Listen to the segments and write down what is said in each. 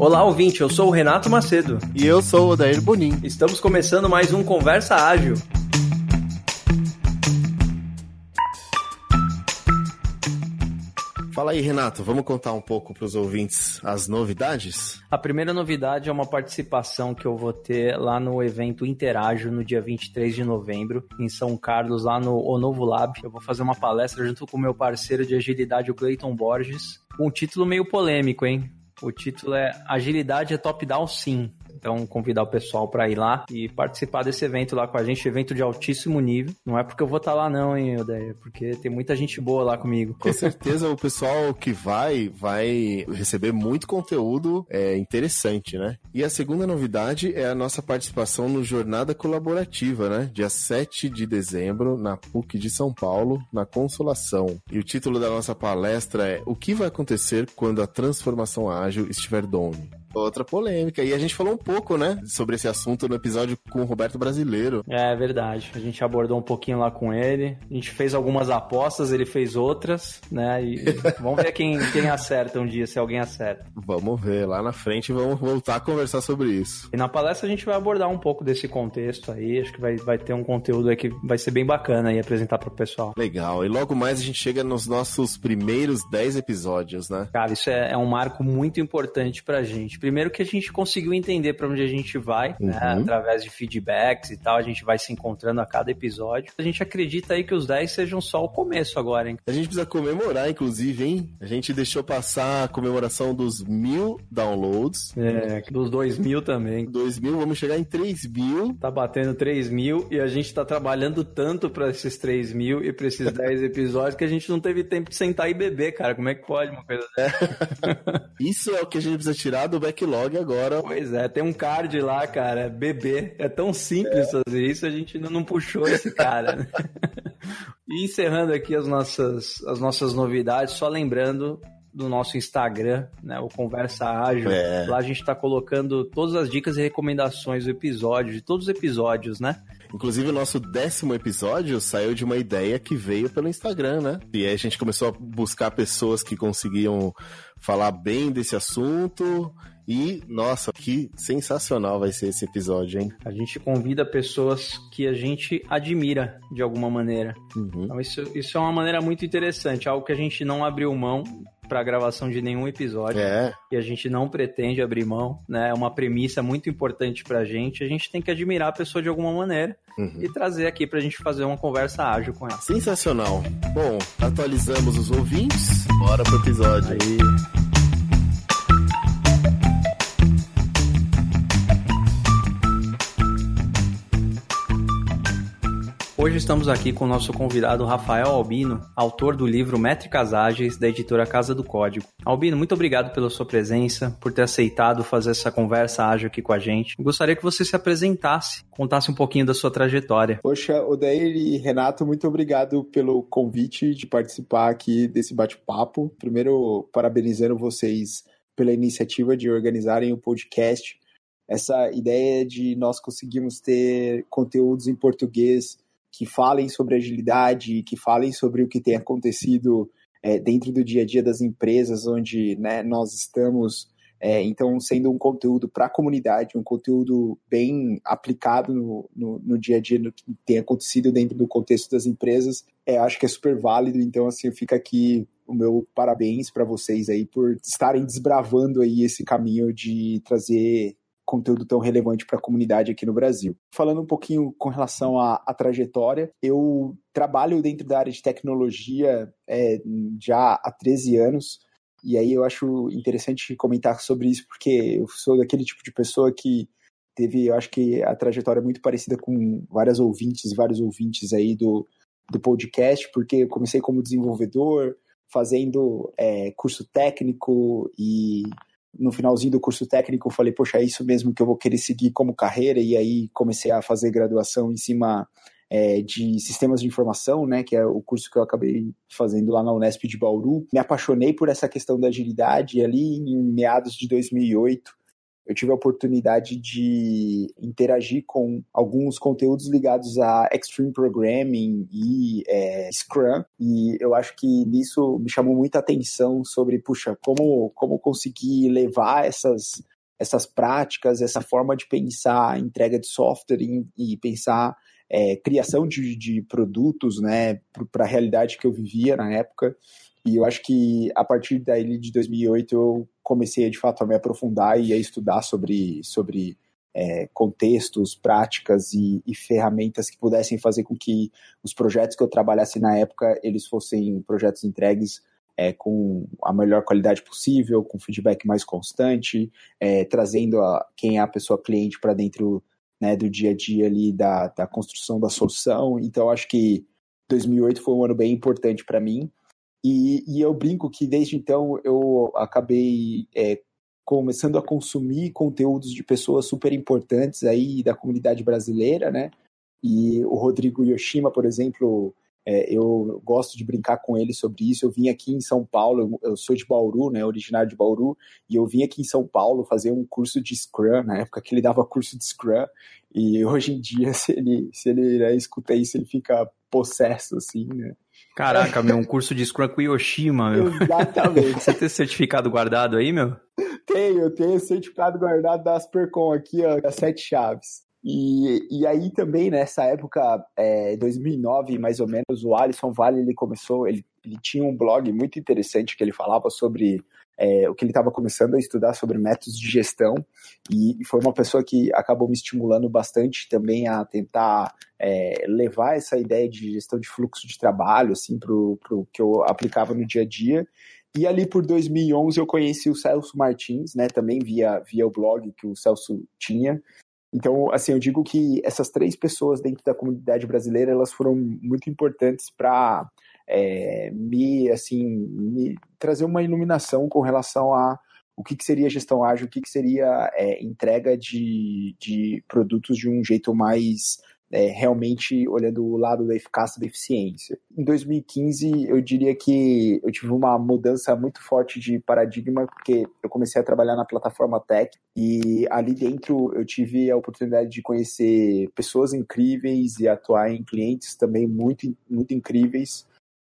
Olá, ouvinte, eu sou o Renato Macedo. E eu sou o Odair Bonin. Estamos começando mais um Conversa Ágil. Fala aí, Renato, vamos contar um pouco para os ouvintes as novidades? A primeira novidade é uma participação que eu vou ter lá no evento Interágio no dia 23 de novembro, em São Carlos, lá no O Novo Lab. Eu vou fazer uma palestra junto com o meu parceiro de agilidade, o Clayton Borges, com um título meio polêmico, hein? O título é Agilidade é Top-Down Sim. Então, convidar o pessoal para ir lá e participar desse evento lá com a gente, evento de altíssimo nível. Não é porque eu vou estar tá lá não, hein, Odeia, porque tem muita gente boa lá comigo. Com certeza o pessoal que vai, vai receber muito conteúdo é, interessante, né? E a segunda novidade é a nossa participação no Jornada Colaborativa, né? Dia 7 de dezembro, na PUC de São Paulo, na Consolação. E o título da nossa palestra é O que vai acontecer quando a transformação ágil estiver dome? Outra polêmica. E a gente falou um pouco, né, sobre esse assunto no episódio com o Roberto Brasileiro. É verdade. A gente abordou um pouquinho lá com ele. A gente fez algumas apostas, ele fez outras, né? E vamos ver quem, quem acerta um dia, se alguém acerta. Vamos ver. Lá na frente vamos voltar a conversar sobre isso. E na palestra a gente vai abordar um pouco desse contexto aí. Acho que vai, vai ter um conteúdo aí que vai ser bem bacana aí apresentar pro pessoal. Legal. E logo mais a gente chega nos nossos primeiros 10 episódios, né? Cara, isso é, é um marco muito importante pra gente Primeiro que a gente conseguiu entender para onde a gente vai, né? uhum. né? Através de feedbacks e tal, a gente vai se encontrando a cada episódio. A gente acredita aí que os 10 sejam só o começo agora, hein? A gente precisa comemorar, inclusive, hein? A gente deixou passar a comemoração dos mil downloads. É, dos dois mil também. Dois mil, vamos chegar em três mil. Tá batendo três mil e a gente tá trabalhando tanto para esses três mil e pra esses 10 episódios que a gente não teve tempo de sentar e beber, cara. Como é que pode uma coisa dessa? É. Isso é o que a gente precisa tirar do backlog agora. Pois é, tem um card lá, cara, bebê. É tão simples é. fazer isso, a gente ainda não puxou esse cara. Né? e encerrando aqui as nossas, as nossas novidades, só lembrando do nosso Instagram, né, o Conversa Ágil. É. Lá a gente está colocando todas as dicas e recomendações do episódio, de todos os episódios, né? Inclusive, o nosso décimo episódio saiu de uma ideia que veio pelo Instagram, né? E aí a gente começou a buscar pessoas que conseguiam falar bem desse assunto e, nossa, que sensacional vai ser esse episódio, hein? A gente convida pessoas que a gente admira de alguma maneira. Uhum. Então, isso, isso é uma maneira muito interessante, algo que a gente não abriu mão para a gravação de nenhum episódio. É. E a gente não pretende abrir mão, né? É uma premissa muito importante pra gente. A gente tem que admirar a pessoa de alguma maneira uhum. e trazer aqui pra gente fazer uma conversa ágil com ela. Sensacional. Bom, atualizamos os ouvintes. Bora pro episódio. Aí. Hoje estamos aqui com o nosso convidado Rafael Albino, autor do livro Métricas Ágeis da editora Casa do Código. Albino, muito obrigado pela sua presença, por ter aceitado fazer essa conversa ágil aqui com a gente. Gostaria que você se apresentasse, contasse um pouquinho da sua trajetória. Poxa, Odair e Renato, muito obrigado pelo convite de participar aqui desse bate-papo. Primeiro, parabenizando vocês pela iniciativa de organizarem o podcast. Essa ideia de nós conseguirmos ter conteúdos em português que falem sobre agilidade, que falem sobre o que tem acontecido é, dentro do dia a dia das empresas onde né, nós estamos. É, então, sendo um conteúdo para a comunidade, um conteúdo bem aplicado no, no, no, dia a dia, no que tem acontecido dentro do contexto das empresas, é, acho que é super válido. Então, assim, fica aqui o meu parabéns para vocês aí por estarem desbravando aí esse caminho de trazer conteúdo tão relevante para a comunidade aqui no Brasil. Falando um pouquinho com relação à, à trajetória, eu trabalho dentro da área de tecnologia é, já há 13 anos. E aí eu acho interessante comentar sobre isso, porque eu sou daquele tipo de pessoa que teve, eu acho que a trajetória é muito parecida com várias ouvintes, vários ouvintes aí do, do podcast, porque eu comecei como desenvolvedor, fazendo é, curso técnico e no finalzinho do curso técnico eu falei, poxa, é isso mesmo que eu vou querer seguir como carreira, e aí comecei a fazer graduação em cima é, de sistemas de informação, né, que é o curso que eu acabei fazendo lá na Unesp de Bauru. Me apaixonei por essa questão da agilidade ali em meados de 2008 eu tive a oportunidade de interagir com alguns conteúdos ligados a Extreme Programming e é, Scrum, e eu acho que nisso me chamou muita atenção sobre, puxa, como, como conseguir levar essas, essas práticas, essa forma de pensar entrega de software e, e pensar é, criação de, de produtos né, para a realidade que eu vivia na época. E eu acho que a partir daí de 2008 eu comecei de fato a me aprofundar e a estudar sobre, sobre é, contextos, práticas e, e, ferramentas que pudessem fazer com que os projetos que eu trabalhasse na época eles fossem projetos entregues é, com a melhor qualidade possível, com feedback mais constante, é, trazendo a, quem é a pessoa cliente para dentro né, do dia a dia ali da, da construção da solução. Então acho que 2008 foi um ano bem importante para mim e, e, eu brinco que desde então eu acabei é, começando a consumir conteúdos de pessoas super importantes aí da comunidade brasileira, né? E o Rodrigo Yoshima, por exemplo, é, eu gosto de brincar com ele sobre isso. Eu vim aqui em São Paulo, eu sou de Bauru, né, originário de Bauru, e eu vim aqui em São Paulo fazer um curso de Scrum, na época que ele dava curso de Scrum, e hoje em dia, se ele, se ele né, escuta isso, ele fica possesso, assim, né? Caraca, meu, um curso de Scrum com Yoshima, meu. Exatamente. Você tem certificado guardado aí, meu? Tenho, eu tenho certificado guardado da Aspercom aqui, ó, das sete chaves. E, e aí também, nessa época, é, 2009, mais ou menos, o Alisson Vale, ele começou, ele, ele tinha um blog muito interessante que ele falava sobre é, o que ele estava começando a estudar sobre métodos de gestão e, foi uma pessoa que acabou me estimulando bastante também a tentar é, levar essa ideia de gestão de fluxo de trabalho assim para o que eu aplicava no dia a dia e ali por 2011 eu conheci o Celso Martins, né, também via, via o blog que o Celso tinha. Então, assim, eu digo que essas três pessoas dentro da comunidade brasileira, elas foram muito importantes para é, me, assim, me trazer uma iluminação com relação a o que, que seria gestão ágil, o que, que seria é, entrega de, de produtos de um jeito mais é, realmente olhando o lado da eficácia e da eficiência. Em 2015, eu diria que eu tive uma mudança muito forte de paradigma, porque eu comecei a trabalhar na plataforma Tech e ali dentro eu tive a oportunidade de conhecer pessoas incríveis e atuar em clientes também muito, muito incríveis.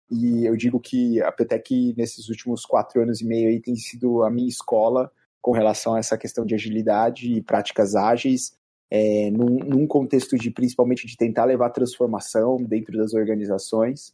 E eu digo que a Petec, nesses últimos quatro anos e meio, aí, tem sido a minha escola com relação a essa questão de agilidade e práticas ágeis, é, num, num, contexto de principalmente de tentar levar transformação dentro das organizações.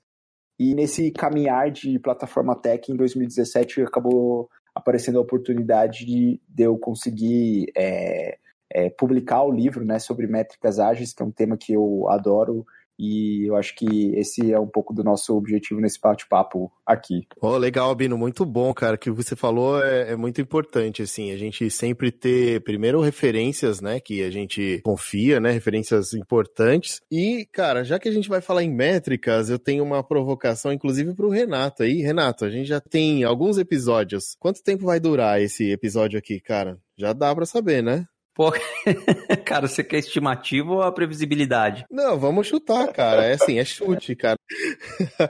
E nesse caminhar de plataforma tech, em 2017, acabou aparecendo a oportunidade de, de eu conseguir é, é, publicar o livro né, sobre métricas ágeis, que é um tema que eu adoro e eu acho que esse é um pouco do nosso objetivo nesse bate-papo aqui. Oh, legal, Albino, muito bom, cara. O que você falou é, é, muito importante, assim, a gente sempre ter, primeiro, referências, né, que a gente confia, né, referências importantes. E, cara, já que a gente vai falar em métricas, eu tenho uma provocação, inclusive, para o Renato aí. Renato, a gente já tem alguns episódios. Quanto tempo vai durar esse episódio aqui, cara? Já dá para saber, né? Pô, cara, você quer estimativa ou a previsibilidade? Não, vamos chutar, cara. É assim, é chute, cara.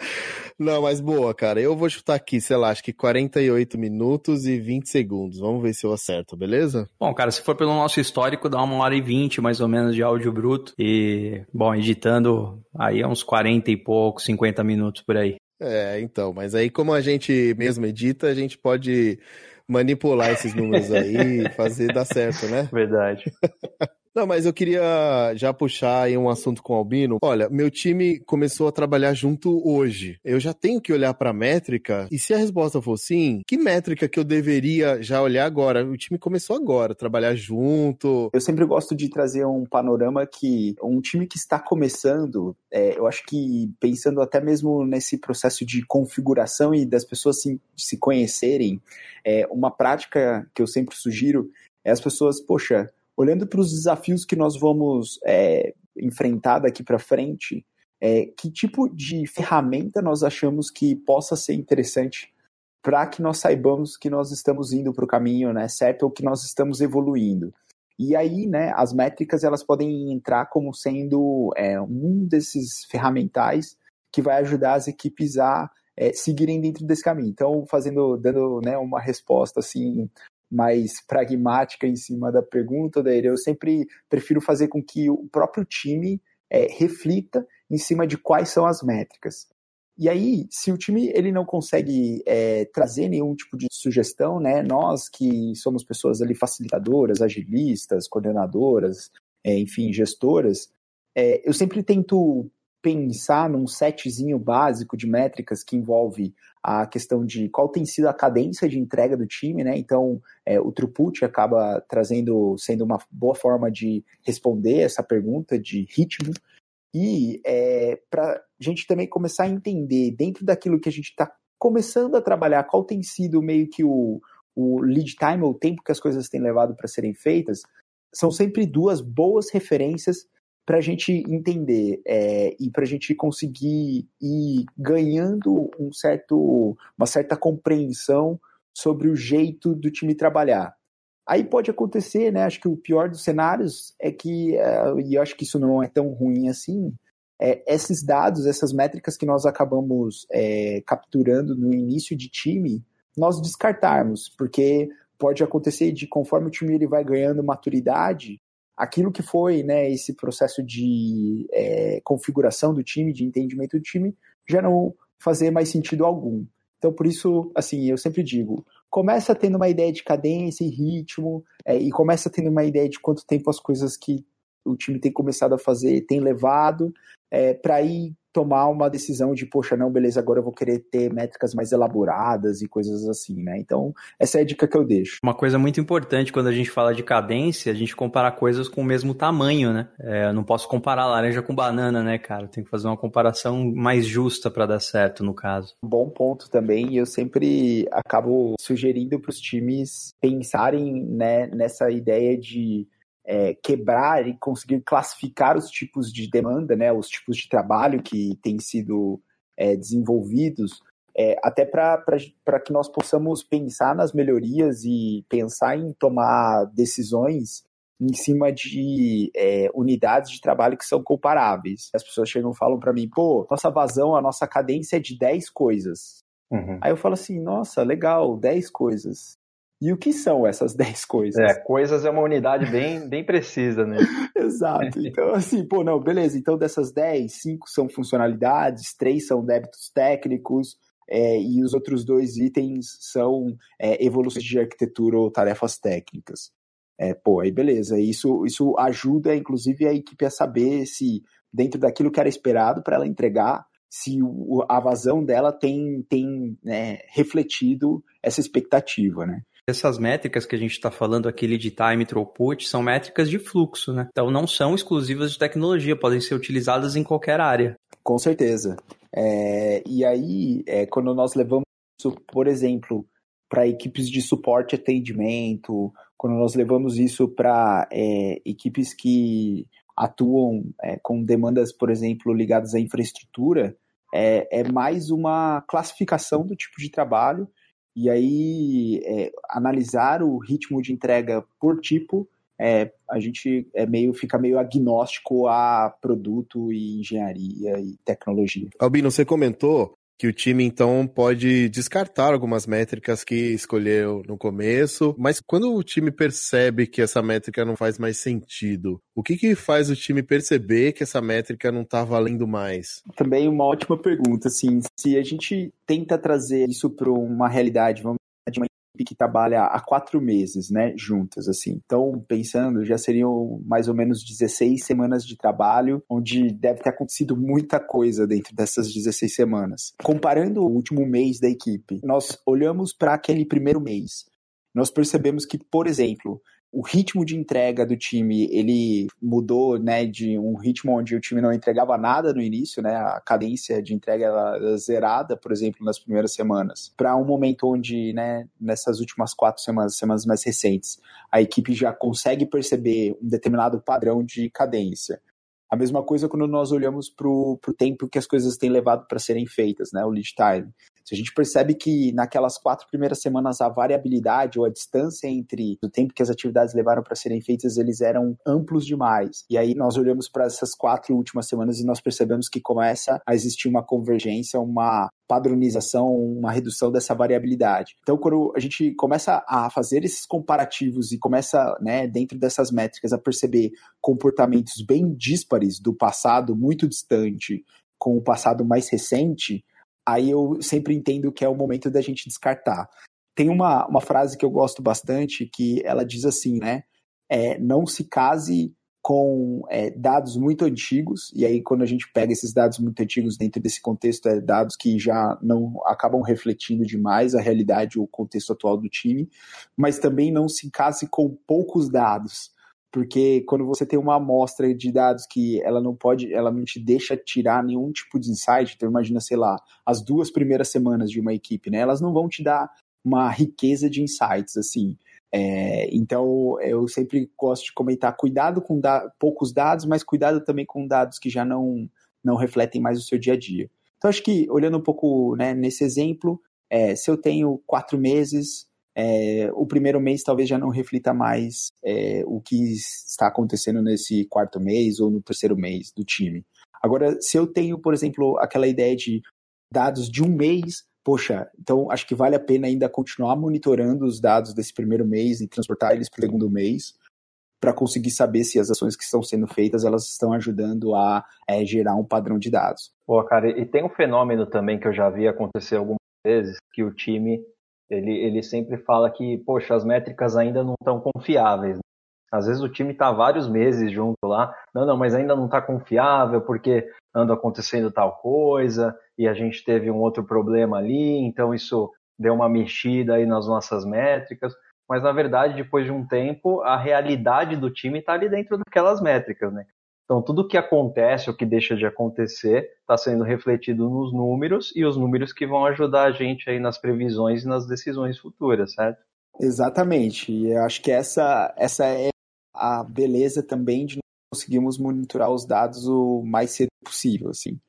Não, mas boa, cara. Eu vou chutar aqui, sei lá, acho que 48 minutos e 20 segundos. Vamos ver se eu acerto, beleza? Bom, cara, se for pelo nosso histórico, dá uma hora e 20 mais ou menos de áudio bruto. E, bom, editando aí é uns 40 e pouco, 50 minutos por aí. É, então, mas aí como a gente mesmo edita, a gente pode manipular esses números aí fazer dar certo, né? Verdade. Não, mas eu queria já puxar aí um assunto com o Albino. Olha, meu time começou a trabalhar junto hoje. Eu já tenho que olhar para a métrica e se a resposta for sim, que métrica que eu deveria já olhar agora? O time começou agora, trabalhar junto. Eu sempre gosto de trazer um panorama que um time que está começando, é, eu acho que pensando até mesmo nesse processo de configuração e das pessoas se, se conhecerem, é, uma prática que eu sempre sugiro é as pessoas, poxa, olhando para os desafios que nós vamos é, enfrentar daqui para frente, é, que tipo de ferramenta nós achamos que possa ser interessante para que nós saibamos que nós estamos indo para o caminho né, certo ou que nós estamos evoluindo. E aí, né, as métricas elas podem entrar como sendo é, um desses ferramentais que vai ajudar as equipes a é, seguirem dentro desse caminho. Então, fazendo, dando né, uma resposta assim mais pragmática em cima da pergunta, Daíra, eu sempre prefiro fazer com que o próprio time é, reflita em cima de quais são as métricas. E aí, se o time ele não consegue é, trazer nenhum tipo de sugestão, né, nós que somos pessoas ali facilitadoras, agilistas, coordenadoras, é, enfim, gestoras, é, eu sempre tento pensar num setzinho básico de métricas que envolve a questão de qual tem sido a cadência de entrega do time, né? Então, é, o throughput acaba trazendo, sendo uma boa forma de responder essa pergunta de ritmo. E é, para a gente também começar a entender, dentro daquilo que a gente está começando a trabalhar, qual tem sido meio que o, o lead time, o tempo que as coisas têm levado para serem feitas, são sempre duas boas referências para a gente entender é, e para a gente conseguir ir ganhando um certo, uma certa compreensão sobre o jeito do time trabalhar. Aí pode acontecer, né? Acho que o pior dos cenários é que, uh, e eu acho que isso não é tão ruim assim, é, esses dados, essas métricas que nós acabamos é, capturando no início de time, nós descartarmos, porque pode acontecer de conforme o time ele vai ganhando maturidade, aquilo que foi né, esse processo de é, configuração do time, de entendimento do time, já não fazer mais sentido algum. Então, por isso, assim, eu sempre digo, começa tendo uma ideia de cadência e ritmo, é, e começa tendo uma ideia de quanto tempo as coisas que o time tem começado a fazer tem levado, é, para ir tomar uma decisão de, poxa, não, beleza, agora eu vou querer ter métricas mais elaboradas e coisas assim, né? Então, essa é a dica que eu deixo. Uma coisa muito importante quando a gente fala de cadência, a gente comparar coisas com o mesmo tamanho, né? É, eu não posso comparar laranja com banana, né, cara? Tem que fazer uma comparação mais justa para dar certo, no caso. Bom ponto também, eu sempre acabo sugerindo para os times pensarem né, nessa ideia de é, quebrar e conseguir classificar os tipos de demanda, né, os tipos de trabalho que têm sido é, desenvolvidos, é, até para que nós possamos pensar nas melhorias e pensar em tomar decisões em cima de é, unidades de trabalho que são comparáveis. As pessoas chegam e falam para mim, pô, nossa vazão, a nossa cadência é de 10 coisas. Uhum. Aí eu falo assim, nossa, legal, 10 coisas. E o que são essas 10 coisas? É, coisas é uma unidade bem, bem precisa, né? Exato. Então, assim, pô, não, beleza. Então, dessas 10, 5 são funcionalidades, 3 são débitos técnicos, é, e os outros dois itens são é, evoluções de arquitetura ou tarefas técnicas. É, pô, aí beleza. Isso, isso ajuda, inclusive, a equipe a saber se, dentro daquilo que era esperado para ela entregar, se a vazão dela tem, tem né, refletido essa expectativa, né? Essas métricas que a gente está falando aqui de time throughput são métricas de fluxo, né? Então não são exclusivas de tecnologia, podem ser utilizadas em qualquer área. Com certeza. É, e aí, é, quando nós levamos isso, por exemplo, para equipes de suporte e atendimento, quando nós levamos isso para é, equipes que atuam é, com demandas, por exemplo, ligadas à infraestrutura, é, é mais uma classificação do tipo de trabalho e aí é, analisar o ritmo de entrega por tipo, é, a gente é meio, fica meio agnóstico a produto e engenharia e tecnologia. Albino, você comentou que o time então pode descartar algumas métricas que escolheu no começo, mas quando o time percebe que essa métrica não faz mais sentido, o que que faz o time perceber que essa métrica não está valendo mais? Também uma ótima pergunta, assim, se a gente tenta trazer isso para uma realidade, vamos que trabalha há quatro meses, né, juntas, assim. Então, pensando, já seriam mais ou menos 16 semanas de trabalho, onde deve ter acontecido muita coisa dentro dessas 16 semanas. Comparando o último mês da equipe, nós olhamos para aquele primeiro mês. Nós percebemos que, por exemplo, o ritmo de entrega do time ele mudou, né, de um ritmo onde o time não entregava nada no início, né, a cadência de entrega era zerada, por exemplo, nas primeiras semanas, para um momento onde, né, nessas últimas quatro semanas, semanas mais recentes, a equipe já consegue perceber um determinado padrão de cadência. A mesma coisa quando nós olhamos para o tempo que as coisas têm levado para serem feitas, né, o lead time. Se a gente percebe que naquelas quatro primeiras semanas a variabilidade ou a distância entre o tempo que as atividades levaram para serem feitas, eles eram amplos demais. E aí nós olhamos para essas quatro últimas semanas e nós percebemos que começa a existir uma convergência, uma padronização, uma redução dessa variabilidade. Então, quando a gente começa a fazer esses comparativos e começa, né, dentro dessas métricas, a perceber comportamentos bem díspares do passado muito distante com o passado mais recente, aí eu sempre entendo que é o momento da gente descartar. Tem uma, uma frase que eu gosto bastante que ela diz assim, né? É, não se case com é, dados muito antigos, e aí quando a gente pega esses dados muito antigos dentro desse contexto, é dados que já não acabam refletindo demais a realidade ou o contexto atual do time, mas também não se case com poucos dados, porque quando você tem uma amostra de dados que ela não pode, ela não te deixa tirar nenhum tipo de insight, então imagina, sei lá, as duas primeiras semanas de uma equipe, né, elas não vão te dar uma riqueza de insights, assim, é, então, eu sempre gosto de comentar: cuidado com da poucos dados, mas cuidado também com dados que já não, não refletem mais o seu dia a dia. Então, acho que, olhando um pouco né, nesse exemplo, é, se eu tenho quatro meses, é, o primeiro mês talvez já não reflita mais é, o que está acontecendo nesse quarto mês ou no terceiro mês do time. Agora, se eu tenho, por exemplo, aquela ideia de dados de um mês, poxa, então acho que vale a pena ainda continuar monitorando os dados desse primeiro mês e transportar eles para o segundo mês para conseguir saber se as ações que estão sendo feitas elas estão ajudando a é, gerar um padrão de dados. Pô, cara, e tem um fenômeno também que eu já vi acontecer algumas vezes que o time ele, ele sempre fala que, poxa, as métricas ainda não estão confiáveis. Às vezes o time está vários meses junto lá, não, não, mas ainda não está confiável porque anda acontecendo tal coisa e a gente teve um outro problema ali, então isso deu uma mexida aí nas nossas métricas. Mas na verdade, depois de um tempo, a realidade do time está ali dentro daquelas métricas, né? Então tudo que acontece ou que deixa de acontecer está sendo refletido nos números e os números que vão ajudar a gente aí nas previsões e nas decisões futuras, certo? Exatamente. E eu acho que essa, essa é a beleza também de conseguirmos monitorar os dados o mais cedo possível, assim.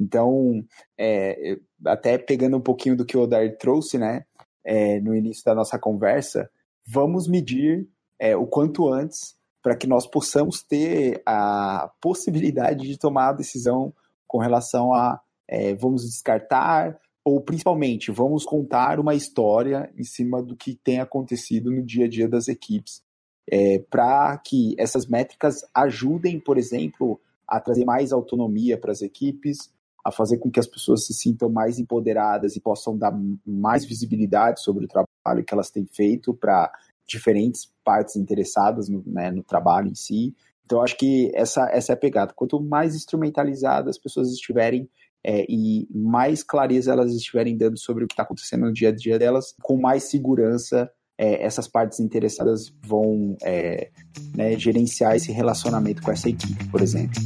Então, é, até pegando um pouquinho do que o Odar trouxe, né, é, no início da nossa conversa, vamos medir é, o quanto antes para que nós possamos ter a possibilidade de tomar a decisão com relação a é, vamos descartar ou principalmente vamos contar uma história em cima do que tem acontecido no dia a dia das equipes é, para que essas métricas ajudem, por exemplo, a trazer mais autonomia para as equipes, a fazer com que as pessoas se sintam mais empoderadas e possam dar mais visibilidade sobre o trabalho que elas têm feito para diferentes partes interessadas no, né, no trabalho em si. Então, acho que essa, essa é a pegada. Quanto mais instrumentalizadas as pessoas estiverem é, e mais clareza elas estiverem dando sobre o que está acontecendo no dia a dia delas, com mais segurança é, essas partes interessadas vão é, né, gerenciar esse relacionamento com essa equipe, por exemplo.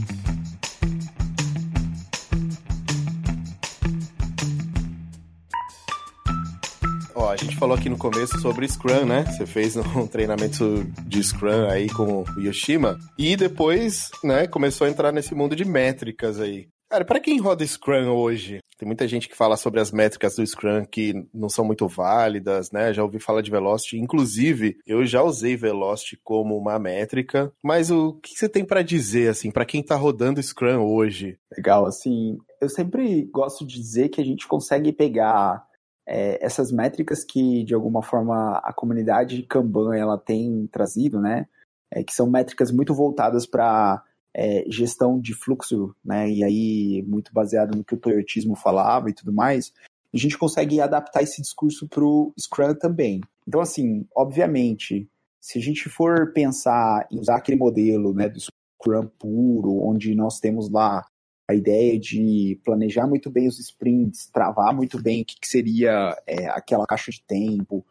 Ó, a gente falou aqui no começo sobre Scrum, né? Você fez um treinamento de Scrum aí com o Yoshima e depois, né, começou a entrar nesse mundo de métricas aí. Cara, para quem roda Scrum hoje, tem muita gente que fala sobre as métricas do Scrum que não são muito válidas, né? Já ouvi falar de Velocity, inclusive eu já usei Velocity como uma métrica, mas o que você tem para dizer assim para quem tá rodando Scrum hoje? Legal, assim, eu sempre gosto de dizer que a gente consegue pegar é, essas métricas que de alguma forma a comunidade de Kanban ela tem trazido, né? É, que são métricas muito voltadas para é, gestão de fluxo, né, e aí muito baseado no que o Toyotismo falava e tudo mais, a gente consegue adaptar esse discurso para o Scrum também. Então, assim, obviamente, se a gente for pensar em usar aquele modelo né, do Scrum puro, onde nós temos lá a ideia de planejar muito bem os sprints, travar muito bem o que, que seria é, aquela caixa de tempo,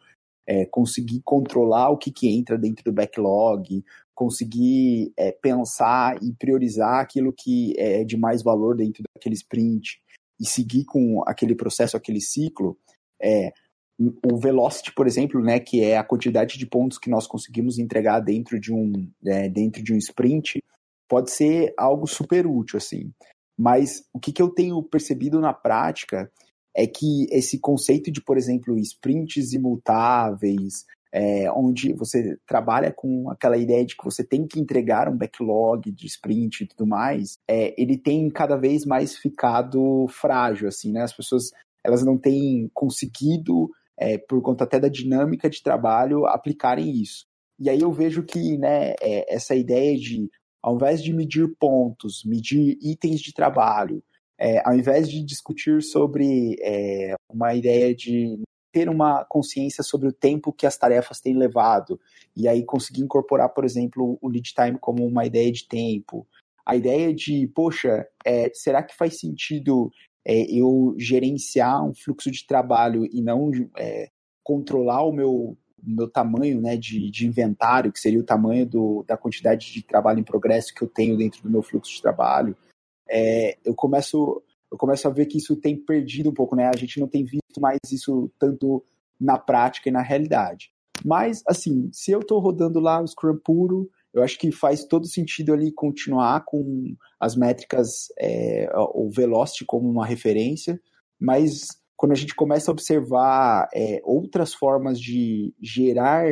é, conseguir controlar o que, que entra dentro do backlog, conseguir é, pensar e priorizar aquilo que é de mais valor dentro daquele sprint e seguir com aquele processo, aquele ciclo, é, o velocity, por exemplo, né, que é a quantidade de pontos que nós conseguimos entregar dentro de um é, dentro de um sprint, pode ser algo super útil assim. Mas o que, que eu tenho percebido na prática é que esse conceito de, por exemplo, sprints imutáveis, é, onde você trabalha com aquela ideia de que você tem que entregar um backlog de sprint e tudo mais, é, ele tem cada vez mais ficado frágil, assim, né? As pessoas elas não têm conseguido, é, por conta até da dinâmica de trabalho, aplicarem isso. E aí eu vejo que né, é, essa ideia de, ao invés de medir pontos, medir itens de trabalho, é, ao invés de discutir sobre é, uma ideia de ter uma consciência sobre o tempo que as tarefas têm levado, e aí conseguir incorporar, por exemplo, o lead time como uma ideia de tempo. A ideia de, poxa, é, será que faz sentido é, eu gerenciar um fluxo de trabalho e não é, controlar o meu, meu tamanho né, de, de inventário, que seria o tamanho do, da quantidade de trabalho em progresso que eu tenho dentro do meu fluxo de trabalho, é, eu começo eu começo a ver que isso tem perdido um pouco, né? A gente não tem visto mais isso tanto na prática e na realidade. Mas, assim, se eu estou rodando lá o Scrum puro, eu acho que faz todo sentido ali continuar com as métricas, é, o Velocity como uma referência, mas quando a gente começa a observar é, outras formas de gerar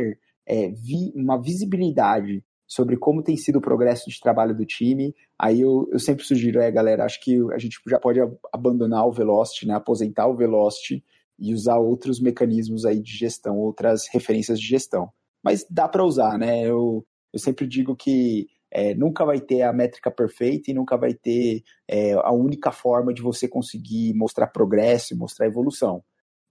é, vi, uma visibilidade sobre como tem sido o progresso de trabalho do time, aí eu, eu sempre sugiro, é, galera, acho que a gente já pode abandonar o Velocity, né, aposentar o Velocity e usar outros mecanismos aí de gestão, outras referências de gestão. Mas dá para usar, né? Eu, eu sempre digo que é, nunca vai ter a métrica perfeita e nunca vai ter é, a única forma de você conseguir mostrar progresso, mostrar evolução.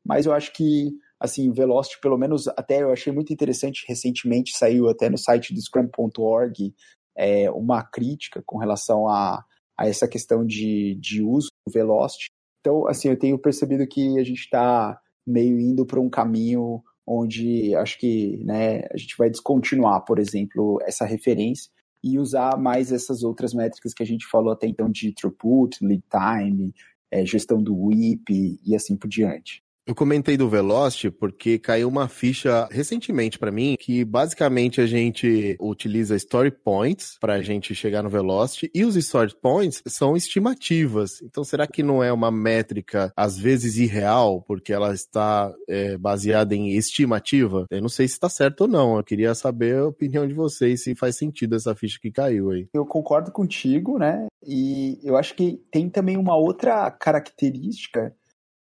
Mas eu acho que, assim, Velocity, pelo menos até eu achei muito interessante, recentemente saiu até no site do Scrum.org é, uma crítica com relação a, a essa questão de, de uso do Velocity. Então, assim, eu tenho percebido que a gente está meio indo para um caminho onde acho que né, a gente vai descontinuar, por exemplo, essa referência e usar mais essas outras métricas que a gente falou até então de throughput, lead time, é, gestão do WIP e assim por diante. Eu comentei do Velocity porque caiu uma ficha recentemente para mim que basicamente a gente utiliza story points para a gente chegar no Velocity e os story points são estimativas. Então será que não é uma métrica às vezes irreal porque ela está é, baseada em estimativa? Eu não sei se está certo ou não. Eu queria saber a opinião de vocês se faz sentido essa ficha que caiu aí. Eu concordo contigo, né? E eu acho que tem também uma outra característica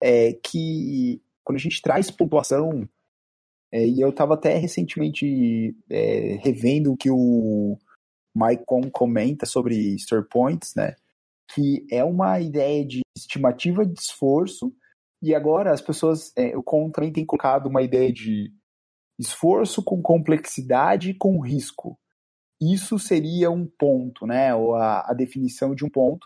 é que quando a gente traz pontuação, é, e eu estava até recentemente é, revendo o que o Maicon comenta sobre Story Points, né? Que é uma ideia de estimativa de esforço, e agora as pessoas, é, o Con também tem colocado uma ideia de esforço com complexidade e com risco. Isso seria um ponto, né? Ou a, a definição de um ponto.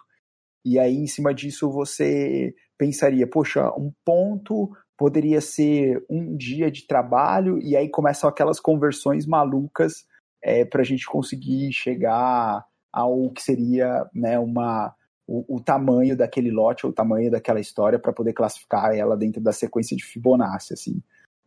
E aí, em cima disso, você pensaria, poxa, um ponto poderia ser um dia de trabalho, e aí começam aquelas conversões malucas é, para a gente conseguir chegar ao que seria né, uma, o, o tamanho daquele lote, ou o tamanho daquela história, para poder classificar ela dentro da sequência de Fibonacci. Assim.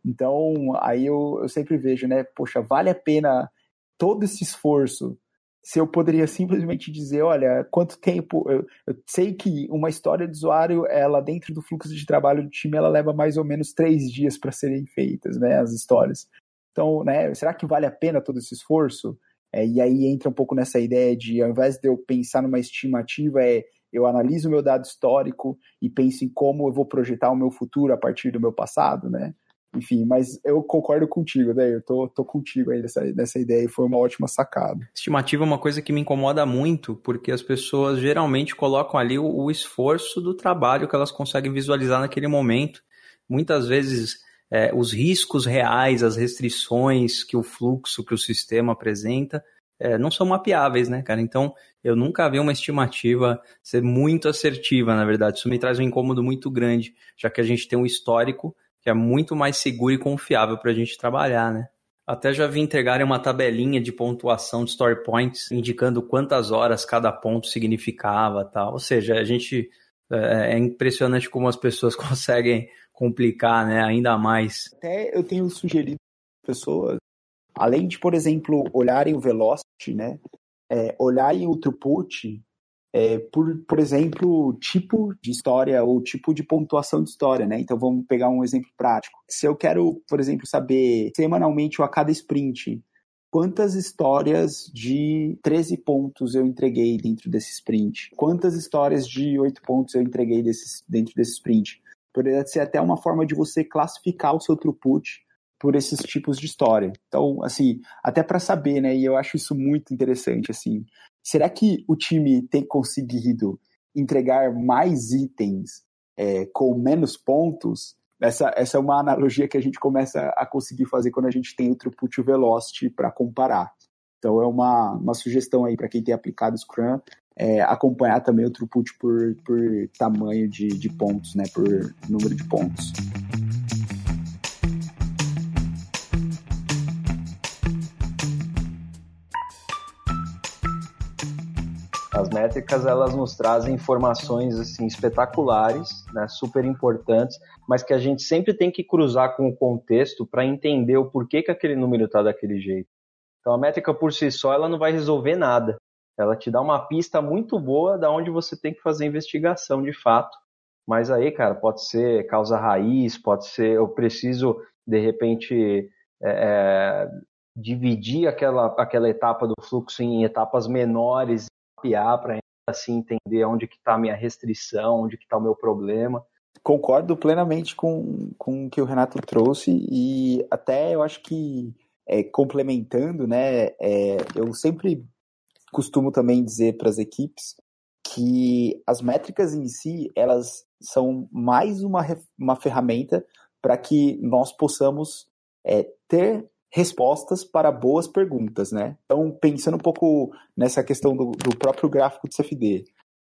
Então, aí eu, eu sempre vejo, né, poxa, vale a pena todo esse esforço se eu poderia simplesmente dizer, olha, quanto tempo, eu, eu, sei que uma história de usuário, ela dentro do fluxo de trabalho do time, ela leva mais ou menos três dias para serem feitas, né, as histórias. Então, né, será que vale a pena todo esse esforço? É, e aí entra um pouco nessa ideia de, ao invés de eu pensar numa estimativa, é eu analiso o meu dado histórico e penso em como eu vou projetar o meu futuro a partir do meu passado, né? Enfim, mas eu concordo contigo, né? Eu tô, tô contigo aí nessa, nessa ideia e foi uma ótima sacada. Estimativa é uma coisa que me incomoda muito, porque as pessoas geralmente colocam ali o, o esforço do trabalho que elas conseguem visualizar naquele momento. Muitas vezes é, os riscos reais, as restrições que o fluxo, que o sistema apresenta, é, não são mapeáveis, né, cara? Então, eu nunca vi uma estimativa ser muito assertiva, na verdade. Isso me traz um incômodo muito grande, já que a gente tem um histórico que é muito mais seguro e confiável para a gente trabalhar, né? Até já vi entregarem uma tabelinha de pontuação de story points, indicando quantas horas cada ponto significava tal. Ou seja, a gente é, é impressionante como as pessoas conseguem complicar, né, ainda mais. Até eu tenho sugerido pessoas, além de, por exemplo, olharem o velocity, né, é, olharem o throughput é, por, por exemplo, tipo de história ou tipo de pontuação de história, né? Então vamos pegar um exemplo prático. Se eu quero, por exemplo, saber semanalmente ou a cada sprint quantas histórias de 13 pontos eu entreguei dentro desse sprint, quantas histórias de 8 pontos eu entreguei desse, dentro desse sprint, Poderia ser até uma forma de você classificar o seu throughput por esses tipos de história. Então, assim, até para saber, né? E eu acho isso muito interessante, assim. Será que o time tem conseguido entregar mais itens é, com menos pontos? Essa, essa é uma analogia que a gente começa a conseguir fazer quando a gente tem o throughput e o velocity para comparar. Então, é uma, uma sugestão aí para quem tem aplicado Scrum, é, acompanhar também o throughput por, por tamanho de, de pontos, né? Por número de pontos. As métricas elas nos trazem informações assim espetaculares, né, super importantes, mas que a gente sempre tem que cruzar com o contexto para entender o porquê que aquele número está daquele jeito. Então a métrica por si só ela não vai resolver nada. Ela te dá uma pista muito boa da onde você tem que fazer investigação de fato. Mas aí, cara, pode ser causa raiz, pode ser eu preciso de repente é, é dividir aquela, aquela etapa do fluxo em etapas menores mapear para assim entender onde que está a minha restrição, onde que está o meu problema. Concordo plenamente com, com o que o Renato trouxe e até eu acho que é, complementando, né, é, eu sempre costumo também dizer para as equipes que as métricas em si elas são mais uma, uma ferramenta para que nós possamos é, ter respostas para boas perguntas, né? Então, pensando um pouco nessa questão do, do próprio gráfico do CFD,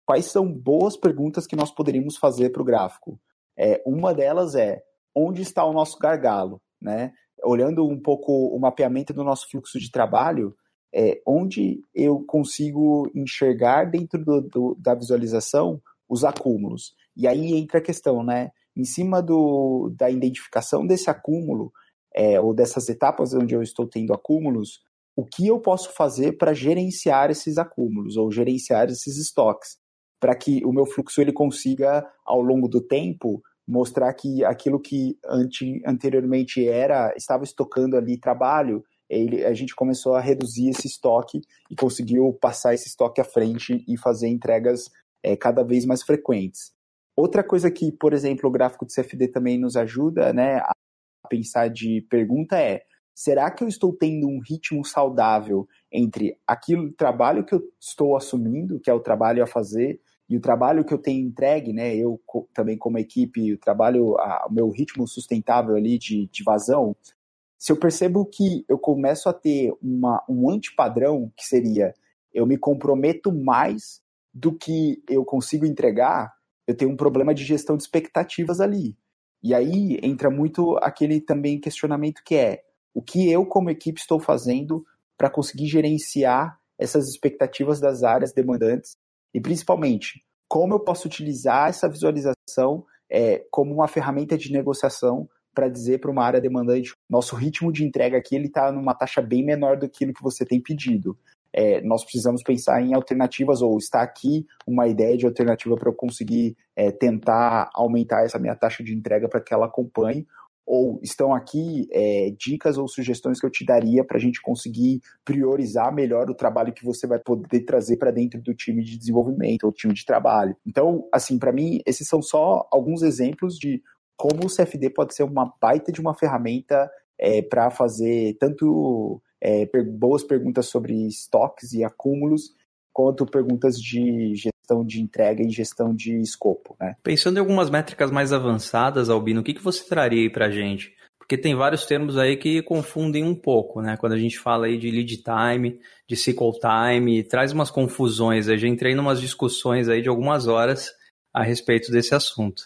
quais são boas perguntas que nós poderíamos fazer para o gráfico? É, uma delas é, onde está o nosso gargalo, né? Olhando um pouco o mapeamento do nosso fluxo de trabalho, é, onde eu consigo enxergar dentro do, do, da visualização os acúmulos. E aí entra a questão, né? Em cima do, da identificação desse acúmulo, é, ou dessas etapas onde eu estou tendo acúmulos, o que eu posso fazer para gerenciar esses acúmulos ou gerenciar esses estoques, para que o meu fluxo ele consiga, ao longo do tempo, mostrar que aquilo que ante, anteriormente era estava estocando ali trabalho, ele, a gente começou a reduzir esse estoque e conseguiu passar esse estoque à frente e fazer entregas é, cada vez mais frequentes. Outra coisa que, por exemplo, o gráfico de CFD também nos ajuda né, pensar de pergunta é: será que eu estou tendo um ritmo saudável entre aquilo trabalho que eu estou assumindo, que é o trabalho a fazer, e o trabalho que eu tenho entregue, né? Eu também como equipe, o trabalho, o meu ritmo sustentável ali de, de vazão. Se eu percebo que eu começo a ter uma, um antipadrão, que seria eu me comprometo mais do que eu consigo entregar, eu tenho um problema de gestão de expectativas ali. E aí entra muito aquele também questionamento que é o que eu, como equipe, estou fazendo para conseguir gerenciar essas expectativas das áreas demandantes? E, principalmente, como eu posso utilizar essa visualização é, como uma ferramenta de negociação para dizer para uma área demandante, nosso ritmo de entrega aqui ele está numa taxa bem menor do que que você tem pedido é, nós precisamos pensar em alternativas, ou está aqui uma ideia de alternativa para eu conseguir é, tentar aumentar essa minha taxa de entrega para que ela acompanhe, ou estão aqui é, dicas ou sugestões que eu te daria para a gente conseguir priorizar melhor o trabalho que você vai poder trazer para dentro do time de desenvolvimento ou time de trabalho. Então, assim, para mim, esses são só alguns exemplos de como o CFD pode ser uma baita de uma ferramenta é, para fazer tanto é, per boas perguntas sobre estoques e acúmulos, quanto perguntas de gestão de entrega e gestão de escopo. Né? Pensando em algumas métricas mais avançadas, Albino, o que, que você traria aí para a gente? Porque tem vários termos aí que confundem um pouco, né? Quando a gente fala aí de lead time, de cycle time, traz umas confusões. Eu já entrei em umas discussões aí de algumas horas a respeito desse assunto.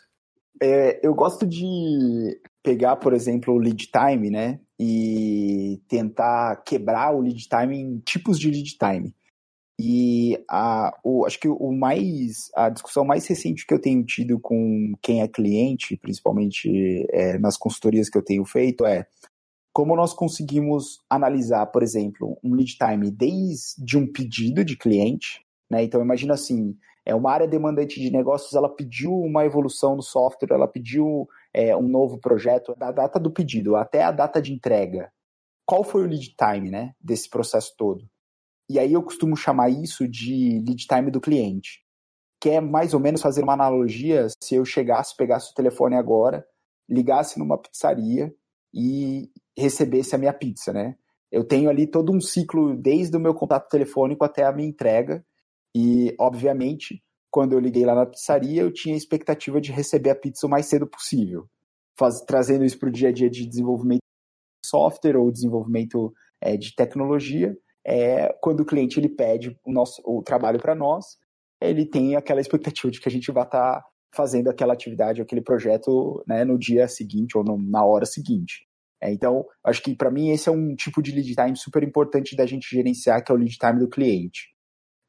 É, eu gosto de pegar, por exemplo, o lead time, né? E tentar quebrar o lead time em tipos de lead time. E a, o, acho que o mais a discussão mais recente que eu tenho tido com quem é cliente, principalmente é, nas consultorias que eu tenho feito, é como nós conseguimos analisar, por exemplo, um lead time desde um pedido de cliente, né? Então imagina assim, é uma área demandante de negócios, ela pediu uma evolução no software, ela pediu é, um novo projeto, da data do pedido até a data de entrega. Qual foi o lead time, né, desse processo todo? E aí eu costumo chamar isso de lead time do cliente. que é mais ou menos fazer uma analogia se eu chegasse, pegasse o telefone agora, ligasse numa pizzaria e recebesse a minha pizza, né? Eu tenho ali todo um ciclo desde o meu contato telefônico até a minha entrega e, obviamente, quando eu liguei lá na pizzaria, eu tinha a expectativa de receber a pizza o mais cedo possível, Faz, trazendo isso para o dia a dia de desenvolvimento de software ou desenvolvimento é, de tecnologia. É, quando o cliente ele pede o, nosso, o trabalho para nós, ele tem aquela expectativa de que a gente vai estar tá fazendo aquela atividade, aquele projeto né, no dia seguinte ou no, na hora seguinte. É, então, acho que para mim esse é um tipo de lead time super importante da gente gerenciar, que é o lead time do cliente.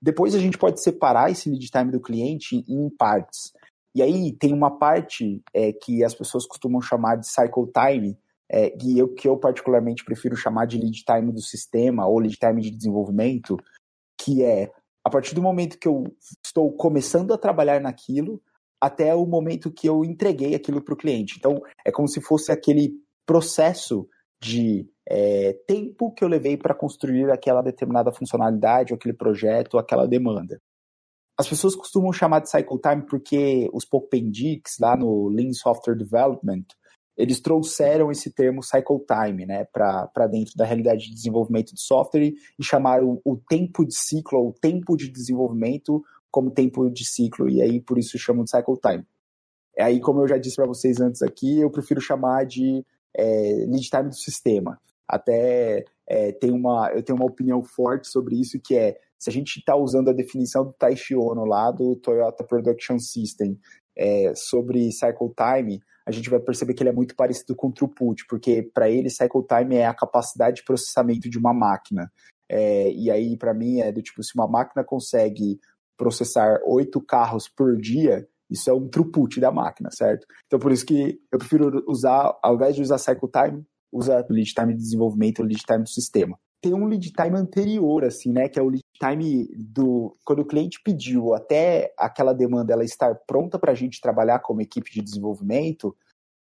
Depois a gente pode separar esse lead time do cliente em partes. E aí tem uma parte é, que as pessoas costumam chamar de cycle time, é, e eu, que eu particularmente prefiro chamar de lead time do sistema ou lead time de desenvolvimento, que é a partir do momento que eu estou começando a trabalhar naquilo até o momento que eu entreguei aquilo para o cliente. Então, é como se fosse aquele processo de é, tempo que eu levei para construir aquela determinada funcionalidade, ou aquele projeto, ou aquela demanda. As pessoas costumam chamar de cycle time porque os Popendix, lá no Lean Software Development, eles trouxeram esse termo cycle time né, para dentro da realidade de desenvolvimento de software e chamaram o, tempo de ciclo, ou o tempo de desenvolvimento, como tempo de ciclo, e aí por isso chamam de cycle time. Aí, como eu já disse para vocês antes aqui, eu prefiro chamar de é, lead time do sistema. Até é, tem uma, eu tenho uma opinião forte sobre isso, que é se a gente está usando a definição do Taishi Ono lá do Toyota Production System é, sobre cycle time, a gente vai perceber que ele é muito parecido com throughput, porque para ele cycle time é a capacidade de processamento de uma máquina. É, e aí, para mim, é do tipo, se uma máquina consegue processar oito carros por dia, isso é um throughput da máquina, certo? Então, por isso que eu prefiro usar, ao invés de usar cycle time, usa lead time de desenvolvimento, o lead time do sistema. Tem um lead time anterior, assim, né? Que é o lead time do. Quando o cliente pediu até aquela demanda ela estar pronta para a gente trabalhar como equipe de desenvolvimento,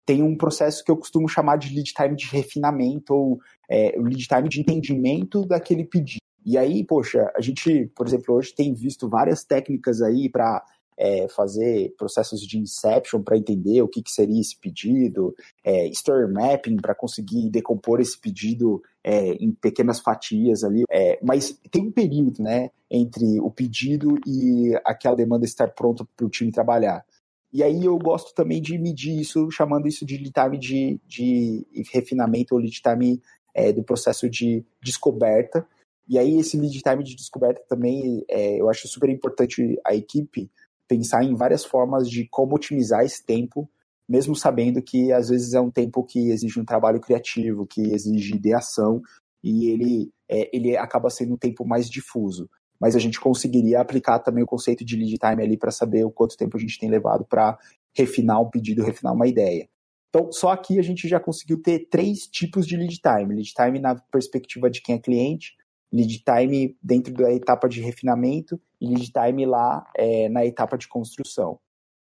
tem um processo que eu costumo chamar de lead time de refinamento ou é, o lead time de entendimento daquele pedido. E aí, poxa, a gente, por exemplo, hoje tem visto várias técnicas aí para é, fazer processos de inception para entender o que, que, seria esse pedido, é, story mapping para conseguir decompor esse pedido é, em pequenas fatias ali. É, mas tem um período, né, entre o pedido e aquela demanda estar pronta para o time trabalhar. E aí eu gosto também de medir isso, chamando isso de lead time de, de refinamento ou lead time é, do processo de descoberta. E aí esse lead time de descoberta também, é, eu acho super importante a equipe pensar em várias formas de como otimizar esse tempo, mesmo sabendo que às vezes é um tempo que exige um trabalho criativo, que exige ideação, e ele, é, ele acaba sendo um tempo mais difuso. Mas a gente conseguiria aplicar também o conceito de lead time ali para saber o quanto tempo a gente tem levado para refinar um pedido, refinar uma ideia. Então, só aqui a gente já conseguiu ter três tipos de lead time. Lead time na perspectiva de quem é cliente, lead time dentro da etapa de refinamento e lead time lá é, na etapa de construção.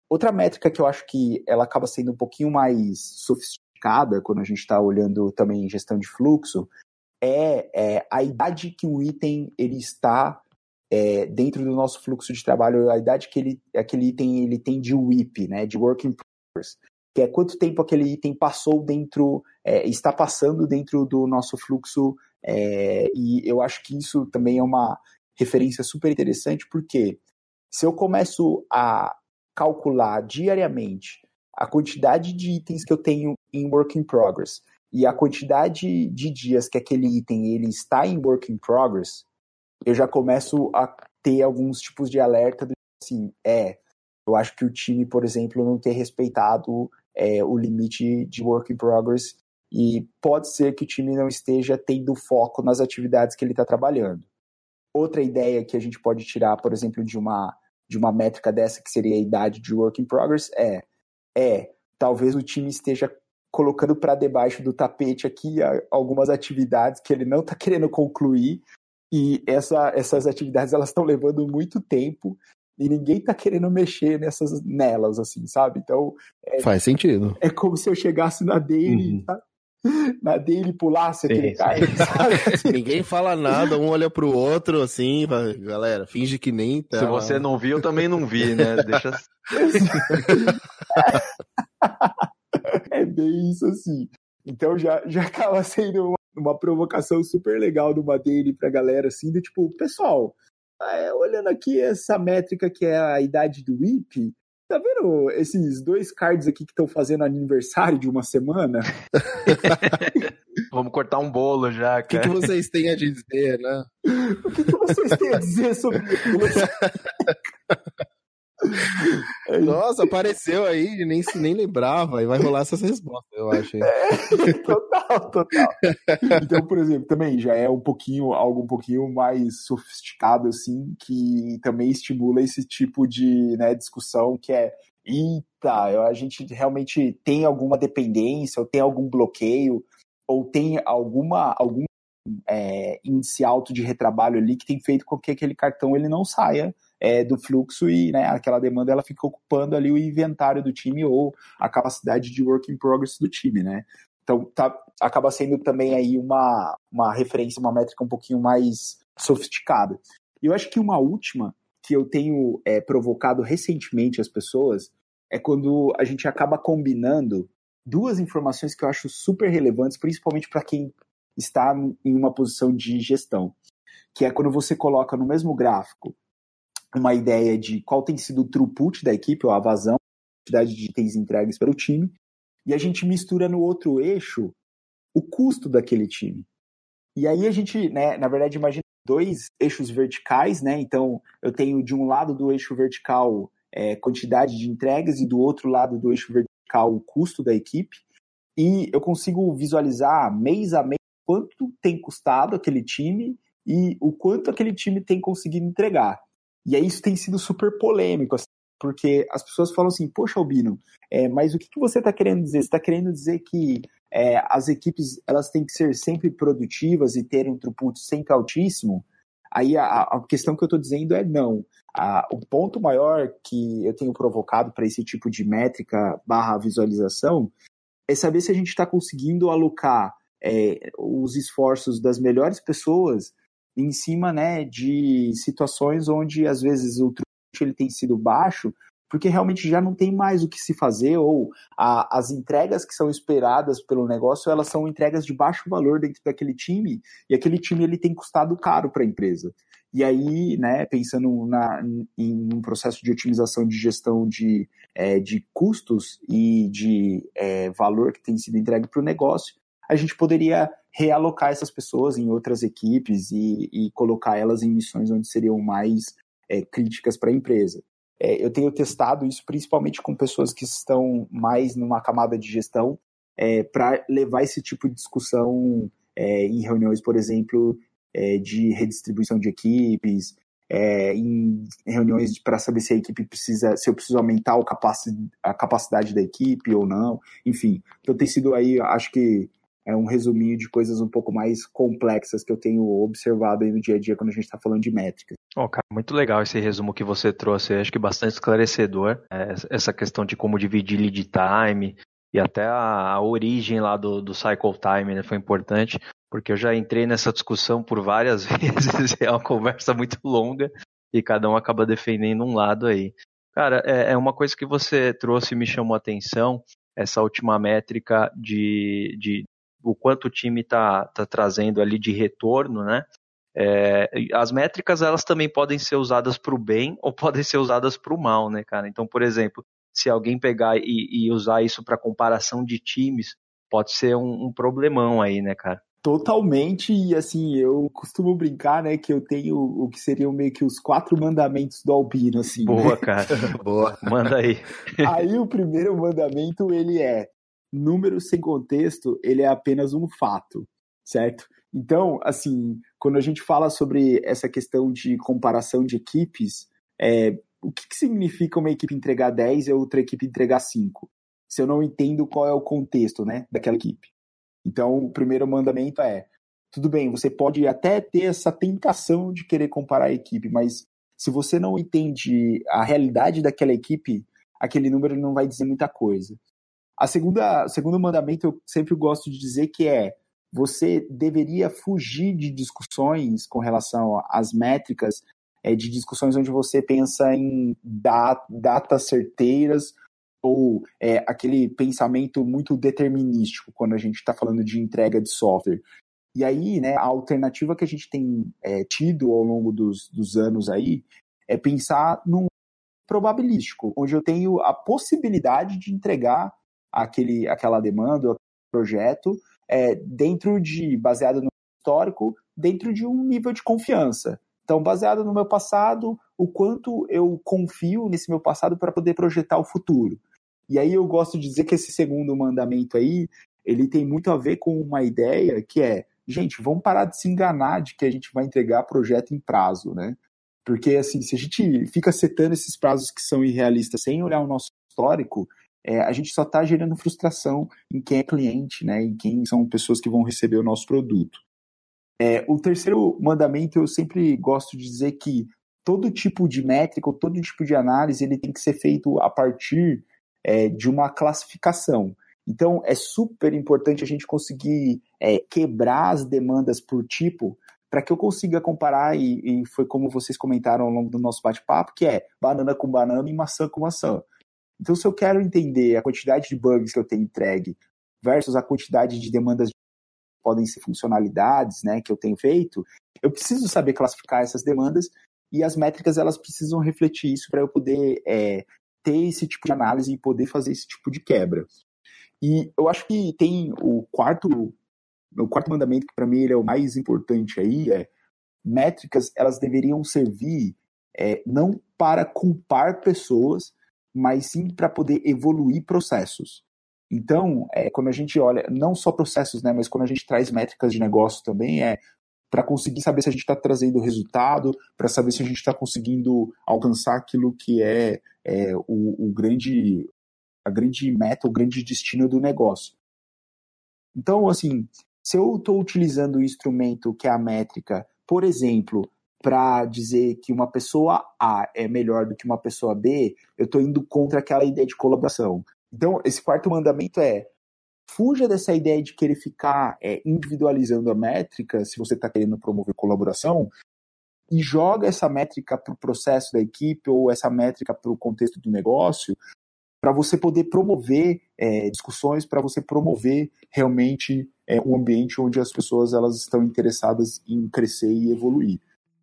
Outra métrica que eu acho que ela acaba sendo um pouquinho mais sofisticada quando a gente está olhando também gestão de fluxo é, é, a idade que um item ele está é, dentro do nosso fluxo de trabalho, a idade que ele, aquele item ele tem de WIP, né, de Work in Progress, que é quanto tempo aquele item passou dentro, é, está passando dentro do nosso fluxo é, e eu acho que isso também é uma referência super interessante, porque se eu começo a calcular diariamente a quantidade de itens que eu tenho em work in progress e a quantidade de dias que aquele item ele está em work in progress, eu já começo a ter alguns tipos de alerta do assim, é, eu acho que o time, por exemplo, não ter respeitado é, o limite de work in progress e pode ser que o time não esteja tendo foco nas atividades que ele está trabalhando. Outra ideia que a gente pode tirar, por exemplo, de uma, de uma métrica dessa, que seria a idade de work in progress, é, é talvez o time esteja colocando para debaixo do tapete aqui algumas atividades que ele não está querendo concluir e essa, essas atividades elas estão levando muito tempo e ninguém tá querendo mexer nessas nelas assim, sabe? Então é, faz sentido. É como se eu chegasse na daily, uhum. Na dele pulasse aquele cara. Ninguém fala nada, um olha pro outro assim, galera, finge que nem tá. Se você não viu, eu também não vi, né? Deixa. é bem isso assim. Então já, já acaba sendo uma, uma provocação super legal do Madeira pra galera, assim, de tipo, pessoal, é, olhando aqui essa métrica que é a idade do IP, Tá vendo esses dois cards aqui que estão fazendo aniversário de uma semana? Vamos cortar um bolo já, cara. O que, que, vocês têm a dizer, né? o que, que vocês têm a dizer sobre isso? Nossa, apareceu aí, nem, nem lembrava, e vai rolar essas respostas, eu acho. É, total, total. Então, por exemplo, também já é um pouquinho, algo um pouquinho mais sofisticado, assim, que também estimula esse tipo de né, discussão que é eita, a gente realmente tem alguma dependência, ou tem algum bloqueio, ou tem alguma, algum é, índice alto de retrabalho ali que tem feito com que aquele cartão ele não saia é, do fluxo e né, aquela demanda ela fica ocupando ali o inventário do time ou a capacidade de work in progress do time, né? Então tá, acaba sendo também aí uma, uma referência, uma métrica um pouquinho mais sofisticada. E eu acho que uma última que eu tenho é, provocado recentemente as pessoas é quando a gente acaba combinando duas informações que eu acho super relevantes, principalmente para quem está em uma posição de gestão, que é quando você coloca no mesmo gráfico uma ideia de qual tem sido o throughput da equipe, ou a vazão, a quantidade de itens entregues para o time, e a gente mistura no outro eixo o custo daquele time. E aí a gente, né, na verdade, imagina dois eixos verticais, né? Então eu tenho de um lado do eixo vertical é, quantidade de entregas e do outro lado do eixo vertical o custo da equipe. E eu consigo visualizar mês a mês quanto tem custado aquele time e o quanto aquele time tem conseguido entregar. E aí isso tem sido super polêmico, assim, porque as pessoas falam assim, poxa, Albino, é, mas o que, que você está querendo dizer? Você está querendo dizer que é, as equipes elas têm que ser sempre produtivas e terem um throughput sempre altíssimo? Aí a, a questão que eu estou dizendo é não. O ponto maior que eu tenho provocado para esse tipo de métrica barra visualização é saber se a gente está conseguindo alocar é, os esforços das melhores pessoas em cima né, de situações onde às vezes o throughput ele tem sido baixo, porque realmente já não tem mais o que se fazer, ou a, as entregas que são esperadas pelo negócio, elas são entregas de baixo valor dentro daquele time, e aquele time ele tem custado caro para a empresa. E aí, né, pensando na, em um processo de otimização de gestão de, é, de custos e de é, valor que tem sido entregue para o negócio, a gente poderia realocar essas pessoas em outras equipes e, e colocar elas em missões onde seriam mais é, críticas para a empresa. É, eu tenho testado isso principalmente com pessoas que estão mais numa camada de gestão é, para levar esse tipo de discussão é, em reuniões, por exemplo, é, de redistribuição de equipes, é, em reuniões para saber se a equipe precisa, se eu preciso aumentar capaci a capacidade da equipe ou não, enfim. Então tem sido aí, acho que é um resuminho de coisas um pouco mais complexas que eu tenho observado aí no dia a dia quando a gente está falando de métricas. Oh, cara, muito legal esse resumo que você trouxe, acho que bastante esclarecedor. É, essa questão de como dividir lead time e até a, a origem lá do, do cycle time né, foi importante, porque eu já entrei nessa discussão por várias vezes, é uma conversa muito longa e cada um acaba defendendo um lado aí. Cara, é, é uma coisa que você trouxe e me chamou a atenção, essa última métrica de, de o quanto o time está tá trazendo ali de retorno, né? É, as métricas elas também podem ser usadas para o bem ou podem ser usadas para o mal, né, cara? Então, por exemplo, se alguém pegar e, e usar isso para comparação de times, pode ser um, um, problemão aí, né, cara? Totalmente, e assim, eu costumo brincar, né, que eu tenho o que seriam meio que os quatro mandamentos do Albino, assim. Boa, né? cara. Boa. Manda aí. aí o primeiro mandamento, ele é número sem contexto, ele é apenas um fato, certo? Então, assim, quando a gente fala sobre essa questão de comparação de equipes, é, o que, que significa uma equipe entregar 10 e outra equipe entregar 5? Se eu não entendo qual é o contexto, né, daquela equipe. Então, o primeiro mandamento é, tudo bem, você pode até ter essa tentação de querer comparar a equipe, mas se você não entende a realidade daquela equipe, aquele número não vai dizer muita coisa. A segunda, segundo mandamento eu sempre gosto de dizer que é você deveria fugir de discussões com relação às métricas, é, de discussões onde você pensa em dat datas certeiras ou é, aquele pensamento muito determinístico quando a gente está falando de entrega de software. E aí, né, a alternativa que a gente tem é, tido ao longo dos, dos anos aí é pensar num probabilístico, onde eu tenho a possibilidade de entregar aquele, aquela demanda, projeto, é, dentro de, baseado no histórico, dentro de um nível de confiança. Então, baseado no meu passado, o quanto eu confio nesse meu passado para poder projetar o futuro. E aí eu gosto de dizer que esse segundo mandamento aí, ele tem muito a ver com uma ideia que é gente, vamos parar de se enganar de que a gente vai entregar projeto em prazo, né? Porque, assim, se a gente fica setando esses prazos que são irrealistas sem olhar o nosso histórico, é, a gente só está gerando frustração em quem é cliente, né? Em quem são pessoas que vão receber o nosso produto. É, o terceiro mandamento, eu sempre gosto de dizer que todo tipo de métrica, ou todo tipo de análise, ele tem que ser feito a partir é, de uma classificação. Então, é super importante a gente conseguir é, quebrar as demandas por tipo para que eu consiga comparar, e, e, foi como vocês comentaram ao longo do nosso bate-papo, que é banana com banana e maçã com maçã. Então, se eu quero entender a quantidade de bugs que eu tenho entregue versus a quantidade de demandas que podem ser funcionalidades né, que eu tenho feito, eu preciso saber classificar essas demandas e as métricas elas precisam refletir isso para eu poder é, ter esse tipo de análise e poder fazer esse tipo de quebra. E eu acho que tem o quarto, o quarto mandamento que para mim ele é o mais importante aí é métricas elas deveriam servir é, não para culpar pessoas, mas sim para poder evoluir processos. Então, é, quando a gente olha, não só processos, né, mas quando a gente traz métricas de negócio também, é para conseguir saber se a gente está trazendo resultado, para saber se a gente está conseguindo alcançar aquilo que é, é o, o, grande, a grande meta, o grande destino do negócio. Então, assim, se eu estou utilizando o instrumento que é a métrica, por exemplo, para dizer que uma pessoa A é melhor do que uma pessoa B, eu estou indo contra aquela ideia de colaboração. Então, esse quarto mandamento é fuja dessa ideia de querer ficar é, individualizando a métrica, se você está querendo promover colaboração, e joga essa métrica para o processo da equipe ou essa métrica para o contexto do negócio, para você poder promover é, discussões, para você promover realmente é, um ambiente onde as pessoas elas estão interessadas em crescer e evoluir.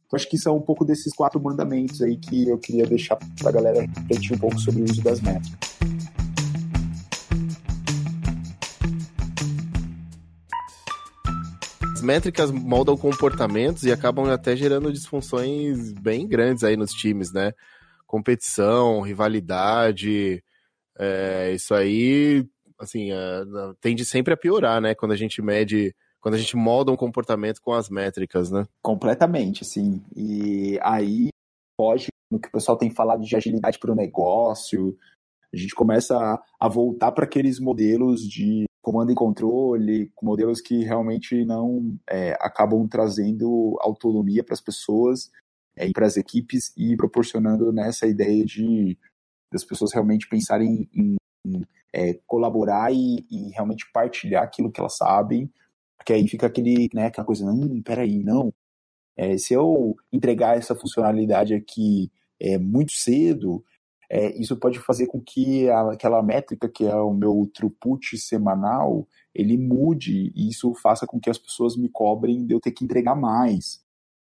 Então, acho que são um pouco desses quatro mandamentos aí que eu queria deixar para a galera refletir um pouco sobre o uso das métricas. As métricas moldam comportamentos e acabam até gerando disfunções bem grandes aí nos times, né? Competição, rivalidade, é, isso aí, assim, é, tende sempre a piorar, né? Quando a gente mede, quando a gente molda um comportamento com as métricas, né? Completamente, sim. E aí foge no que o pessoal tem falado de agilidade para o negócio. A gente começa a, a voltar para aqueles modelos de comando e controle, modelos que realmente não é, acabam trazendo autonomia para as pessoas é, e para as equipes e proporcionando nessa ideia de das pessoas realmente pensarem em, em é, colaborar e, e, realmente partilhar aquilo que elas sabem, porque aí fica aquele, né, aquela coisa, hum, peraí, não, é, se eu entregar essa funcionalidade aqui é, muito cedo, é, isso pode fazer com que a, aquela métrica que é o meu throughput semanal, ele mude e isso faça com que as pessoas me cobrem de eu ter que entregar mais.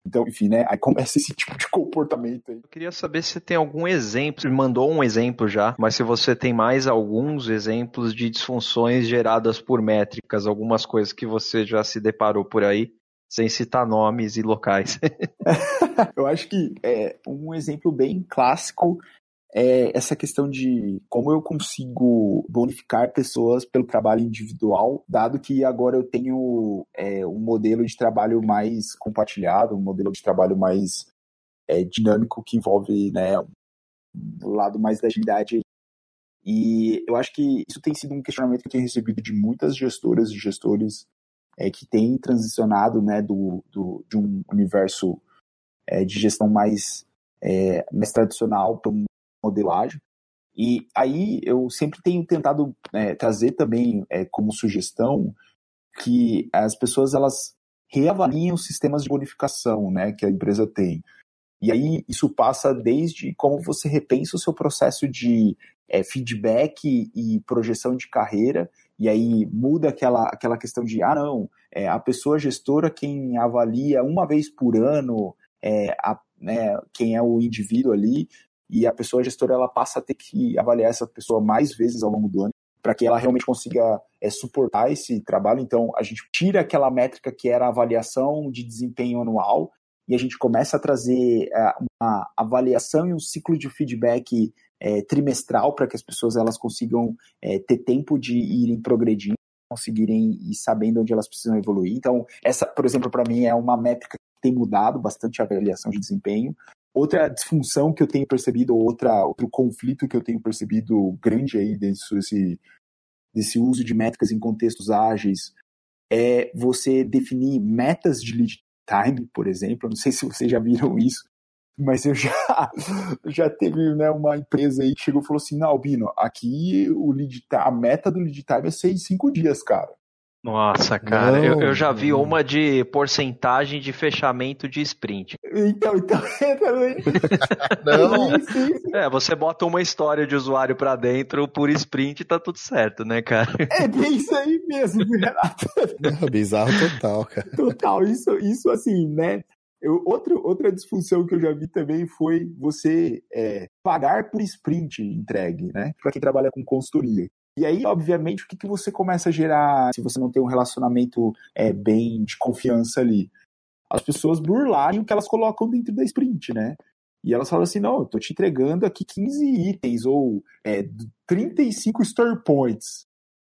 Então, enfim, né? Aí começa esse tipo de comportamento aí. Eu queria saber se tem algum exemplo, você mandou um exemplo já, mas se você tem mais alguns exemplos de disfunções geradas por métricas, algumas coisas que você já se deparou por aí, sem citar nomes e locais. Eu acho que é um exemplo bem clássico é essa questão de como eu consigo bonificar pessoas pelo trabalho individual, dado que agora eu tenho é, um modelo de trabalho mais compartilhado, um modelo de trabalho mais é, dinâmico que envolve né, o lado mais da agilidade. E eu acho que isso tem sido um questionamento que eu tenho recebido de muitas gestoras e gestores é, que têm transicionado né, do, do, de um universo é, de gestão mais, é, mais tradicional para um modelagem. E aí eu sempre tenho tentado é, trazer também é, como sugestão que as pessoas elas reavaliem os sistemas de bonificação né, que a empresa tem. E aí isso passa desde como você repensa o seu processo de é, feedback e projeção de carreira, e aí muda aquela, aquela questão de, ah não, é, a pessoa gestora quem avalia uma vez por ano é, a, né, quem é o indivíduo ali, e a pessoa gestora ela passa a ter que avaliar essa pessoa mais vezes ao longo do ano para que ela realmente consiga é, suportar esse trabalho. Então, a gente tira aquela métrica que era a avaliação de desempenho anual e a gente começa a trazer é, uma avaliação e um ciclo de feedback é, trimestral para que as pessoas elas consigam ter tempo de irem progredindo, conseguirem ir sabendo onde elas precisam evoluir. Então, essa, por exemplo, para mim é uma métrica que tem mudado bastante a avaliação de desempenho. Outra disfunção que eu tenho percebido, outra, outro conflito que eu tenho percebido grande aí desse, desse uso de métricas em contextos ágeis é você definir metas de lead time, por exemplo. Não sei se vocês já viram isso, mas eu já, já teve né, uma empresa aí que chegou e falou assim: não, Albino, aqui o lead time, a meta do lead time é ser em cinco dias, cara. Nossa, cara, eu, eu, já vi uma de porcentagem de fechamento de sprint. Então, então, também. não. É, você bota uma história de usuário para dentro por sprint e tá tudo certo, né, cara? É bem isso aí mesmo, Renato. Não, bizarro total, cara. Total, isso, isso assim, né? Eu, outro, outra disfunção que eu já vi também foi você é, pagar por sprint entregue, né? Para quem trabalha com consultoria. E aí, obviamente, o que, que você começa a gerar se você não tem um relacionamento é, bem de confiança ali? As pessoas burlarem o que elas colocam dentro da sprint, né? E elas falam assim: não, eu tô te entregando aqui 15 itens ou é, 35 store points.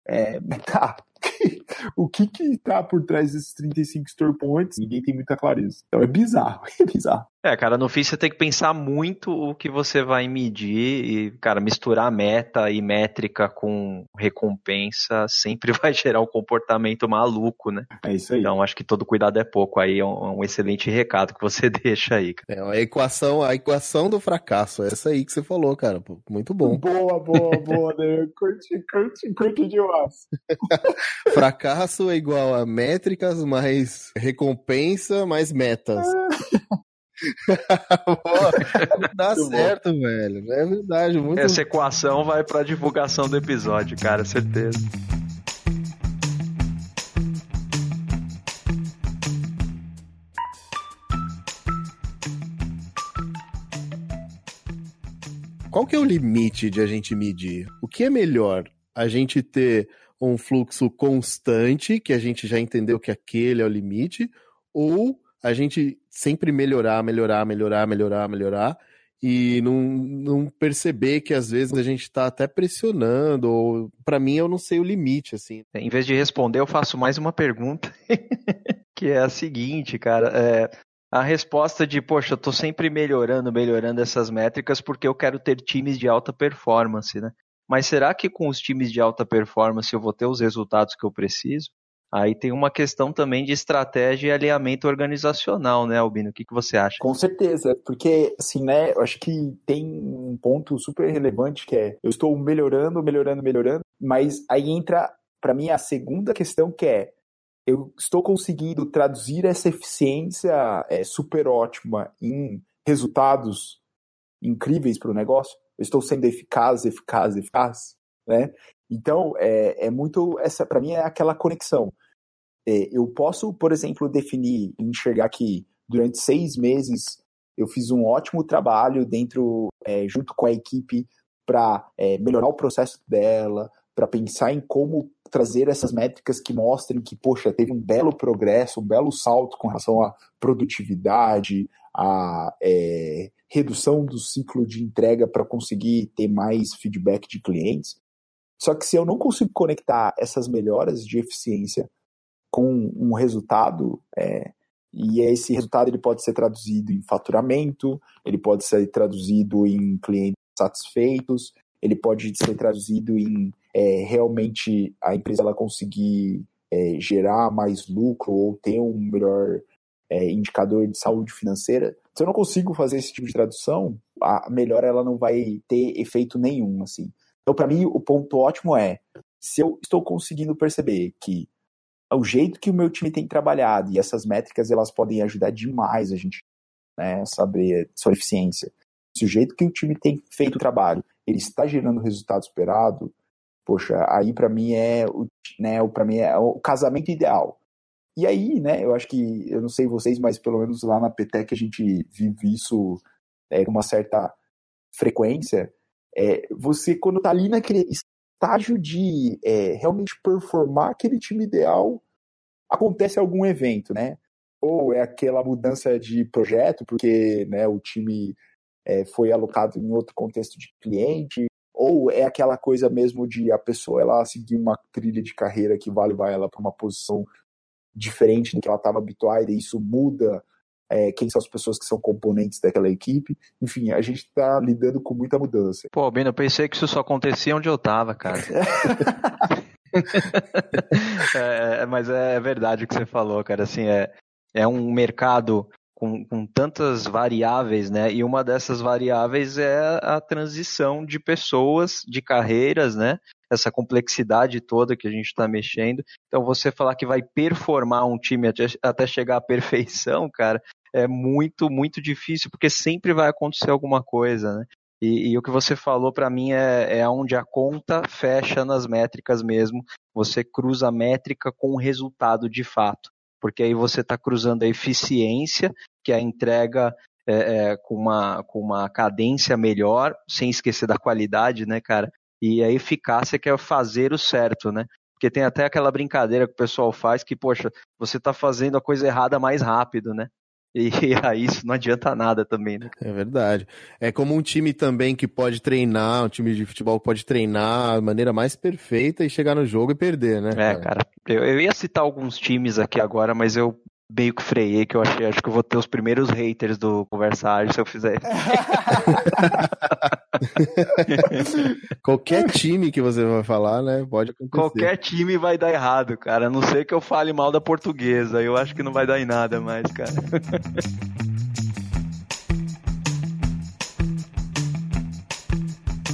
É, tá, o que que tá por trás desses 35 store points, ninguém tem muita clareza. Então é bizarro, é bizarro. É, cara, no fim você tem que pensar muito o que você vai medir e, cara, misturar meta e métrica com recompensa sempre vai gerar um comportamento maluco, né? É isso aí. Então acho que todo cuidado é pouco. Aí é um, um excelente recado que você deixa aí. Cara. É a equação, a equação do fracasso, é essa aí que você falou, cara. Muito bom. Boa, boa, boa, né? Curti, curti, curti demais. Fracasso é igual a métricas mais recompensa mais metas. Dá muito certo, bom. velho. É verdade. Muito... Essa equação vai pra divulgação do episódio, cara, certeza. Qual que é o limite de a gente medir? O que é melhor? A gente ter um fluxo constante, que a gente já entendeu que aquele é o limite, ou a gente sempre melhorar, melhorar, melhorar, melhorar, melhorar, e não, não perceber que às vezes a gente está até pressionando, ou para mim eu não sei o limite, assim. Em vez de responder, eu faço mais uma pergunta, que é a seguinte, cara. É, a resposta de, poxa, eu tô sempre melhorando, melhorando essas métricas porque eu quero ter times de alta performance, né? Mas será que com os times de alta performance eu vou ter os resultados que eu preciso? Aí tem uma questão também de estratégia e alinhamento organizacional, né, Albino? O que, que você acha? Com certeza, porque, assim, né, eu acho que tem um ponto super relevante que é, eu estou melhorando, melhorando, melhorando, mas aí entra, para mim, a segunda questão que é, eu estou conseguindo traduzir essa eficiência é, super ótima em resultados incríveis para o negócio? Eu estou sendo eficaz, eficaz, eficaz, né? Então, é, é muito, essa para mim é aquela conexão. É, eu posso, por exemplo, definir, enxergar que durante seis meses eu fiz um ótimo trabalho dentro, é, junto com a equipe, para é, melhorar o processo dela, para pensar em como trazer essas métricas que mostrem que, poxa, teve um belo progresso, um belo salto com relação à produtividade, à é, redução do ciclo de entrega para conseguir ter mais feedback de clientes. Só que se eu não consigo conectar essas melhoras de eficiência com um resultado, é, e esse resultado ele pode ser traduzido em faturamento, ele pode ser traduzido em clientes satisfeitos, ele pode ser traduzido em é, realmente a empresa ela conseguir é, gerar mais lucro ou ter um melhor é, indicador de saúde financeira. Se eu não consigo fazer esse tipo de tradução, a melhora ela não vai ter efeito nenhum, assim. Então, para mim, o ponto ótimo é se eu estou conseguindo perceber que o jeito que o meu time tem trabalhado e essas métricas elas podem ajudar demais a gente né, saber sua eficiência. Se o jeito que o time tem feito o trabalho ele está gerando o resultado esperado, poxa, aí para mim é o, né, para mim é o casamento ideal. E aí, né, eu acho que, eu não sei vocês, mas pelo menos lá na PTEC a gente vive isso é, uma certa frequência. É, você, quando tá ali naquele estágio de é, realmente performar aquele time ideal, acontece algum evento, né? Ou é aquela mudança de projeto, porque né, o time é, foi alocado em outro contexto de cliente, ou é aquela coisa mesmo de a pessoa ela seguir uma trilha de carreira que vale vai ela para uma posição diferente do que ela estava habituada e isso muda é, quem são as pessoas que são componentes daquela equipe. Enfim, a gente está lidando com muita mudança. Pô, Bino, eu pensei que isso só acontecia onde eu estava, cara. É, é, mas é verdade o que você falou, cara. Assim, é, é um mercado com, com tantas variáveis, né? E uma dessas variáveis é a transição de pessoas, de carreiras, né? Essa complexidade toda que a gente está mexendo. Então, você falar que vai performar um time até, chegar à perfeição, cara, é muito, muito difícil, porque sempre vai acontecer alguma coisa, né? E, e, o que você falou para mim é, é onde a conta fecha nas métricas mesmo. Você cruza a métrica com o resultado de fato porque aí você está cruzando a eficiência, que é a entrega é, é, com, uma, com uma cadência melhor, sem esquecer da qualidade, né, cara? E a eficácia que é fazer o certo, né? Porque tem até aquela brincadeira que o pessoal faz que, poxa, você está fazendo a coisa errada mais rápido, né? E aí isso não adianta nada também, né? É verdade. É como um time também que pode treinar, um time de futebol pode treinar da maneira mais perfeita e chegar no jogo e perder, né? É, cara. Eu, eu ia citar alguns times aqui agora, mas eu meio que freiei, que eu achei, acho que eu vou ter os primeiros haters do Conversar se eu fizer isso. Qualquer time que você vai falar, né, pode acontecer. Qualquer time vai dar errado, cara, a não ser que eu fale mal da portuguesa, eu acho que não vai dar em nada mais, cara.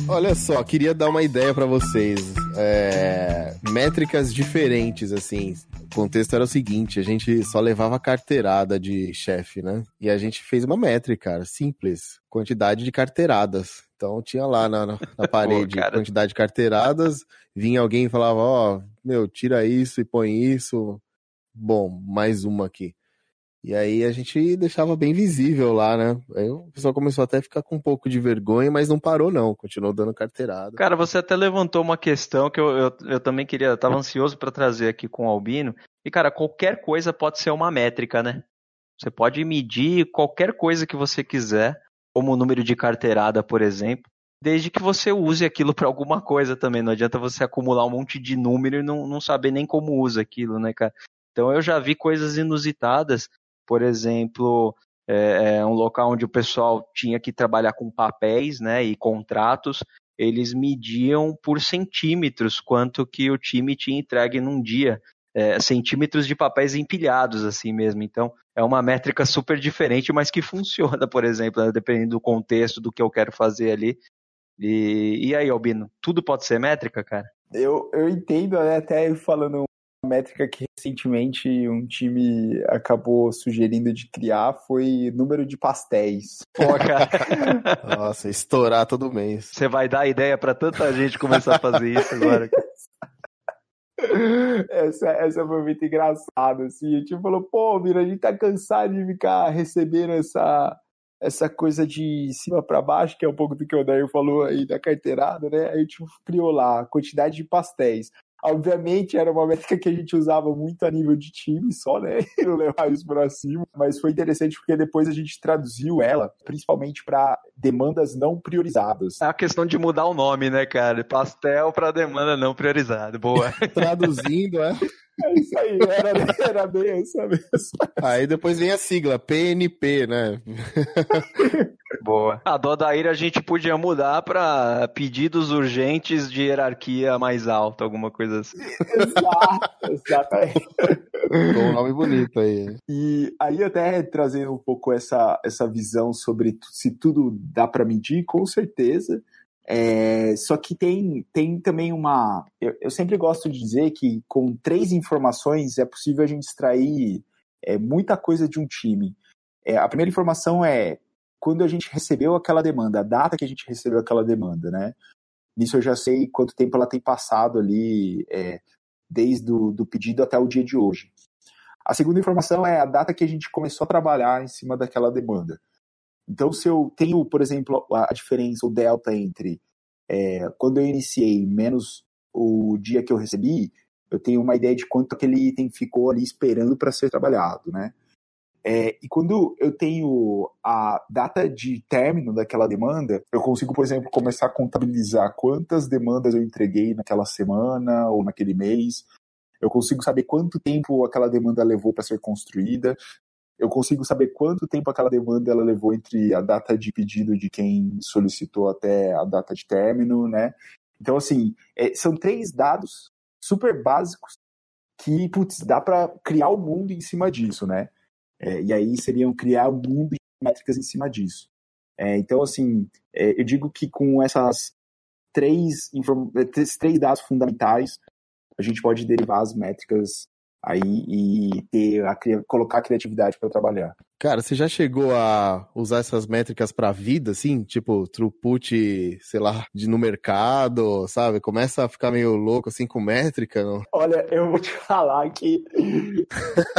Olha só, queria dar uma ideia para vocês. É, métricas diferentes, assim. O contexto era o seguinte: a gente só levava carteirada de chefe, né? E a gente fez uma métrica, cara, simples: quantidade de carteiradas. Então tinha lá na, na parede Pô, quantidade de carteiradas, vinha alguém e falava: Ó, oh, meu, tira isso e põe isso. Bom, mais uma aqui. E aí a gente deixava bem visível lá, né? Aí o pessoal começou até a ficar com um pouco de vergonha, mas não parou não, continuou dando carteirada. Cara, você até levantou uma questão que eu, eu, eu também queria, eu tava ansioso para trazer aqui com o Albino. E cara, qualquer coisa pode ser uma métrica, né? Você pode medir qualquer coisa que você quiser, como o número de carteirada, por exemplo, desde que você use aquilo para alguma coisa também. Não adianta você acumular um monte de número e não, não saber nem como usa aquilo, né, cara? Então eu já vi coisas inusitadas por exemplo, é, é um local onde o pessoal tinha que trabalhar com papéis né, e contratos, eles mediam por centímetros quanto que o time tinha entregue num dia. É, centímetros de papéis empilhados, assim mesmo. Então, é uma métrica super diferente, mas que funciona, por exemplo, né, dependendo do contexto, do que eu quero fazer ali. E, e aí, Albino, tudo pode ser métrica, cara? Eu, eu entendo, né, até falando métrica que recentemente um time acabou sugerindo de criar foi número de pastéis. Pô, cara. Nossa, estourar todo mês. Você vai dar ideia para tanta gente começar a fazer isso agora. Essa, essa foi muito engraçada, assim. O time falou, pô, Mira, a gente tá cansado de ficar recebendo essa, essa coisa de cima para baixo, que é um pouco do que o Dario falou aí da carteirada, né? Aí a gente criou lá a quantidade de pastéis. Obviamente era uma métrica que a gente usava muito a nível de time só, né? Não levar isso para cima, mas foi interessante porque depois a gente traduziu ela, principalmente para demandas não priorizadas. É a questão de mudar o nome, né, cara? Pastel para demanda não priorizada. Boa. Traduzindo, é. É isso aí, era, era bem essa mesmo. Aí depois vem a sigla, PNP, né? Boa. A do Adair a gente podia mudar para pedidos urgentes de hierarquia mais alta, alguma coisa assim. Exato, exatamente. um nome bonito aí. E aí até trazendo um pouco essa, essa visão sobre se tudo dá para medir, com certeza. É, só que tem, tem também uma. Eu, eu, sempre gosto de dizer que com três informações é possível a gente extrair é, muita coisa de um time. É, a primeira informação é quando a gente recebeu aquela demanda, a data que a gente recebeu aquela demanda, né? Nisso eu já sei quanto tempo ela tem passado ali, é, desde o do pedido até o dia de hoje. A segunda informação é a data que a gente começou a trabalhar em cima daquela demanda. Então, se eu tenho, por exemplo, a diferença, o delta entre é, quando eu iniciei menos o dia que eu recebi, eu tenho uma ideia de quanto aquele item ficou ali esperando para ser trabalhado, né? É, e quando eu tenho a data de término daquela demanda, eu consigo, por exemplo, começar a contabilizar quantas demandas eu entreguei naquela semana ou naquele mês. Eu consigo saber quanto tempo aquela demanda levou para ser construída. Eu consigo saber quanto tempo aquela demanda ela levou entre a data de pedido de quem solicitou até a data de término, né? Então, assim, é, são três dados super básicos que, putz, dá para criar o mundo em cima disso, né? É, e aí seriam criar um mundo de métricas em cima disso. É, então, assim, é, eu digo que com essas três, esses três dados fundamentais, a gente pode derivar as métricas aí e ter a, colocar a criatividade para trabalhar. Cara, você já chegou a usar essas métricas para vida, assim? Tipo, throughput, sei lá, de no mercado, sabe? Começa a ficar meio louco, assim, com métrica, não? Olha, eu vou te falar que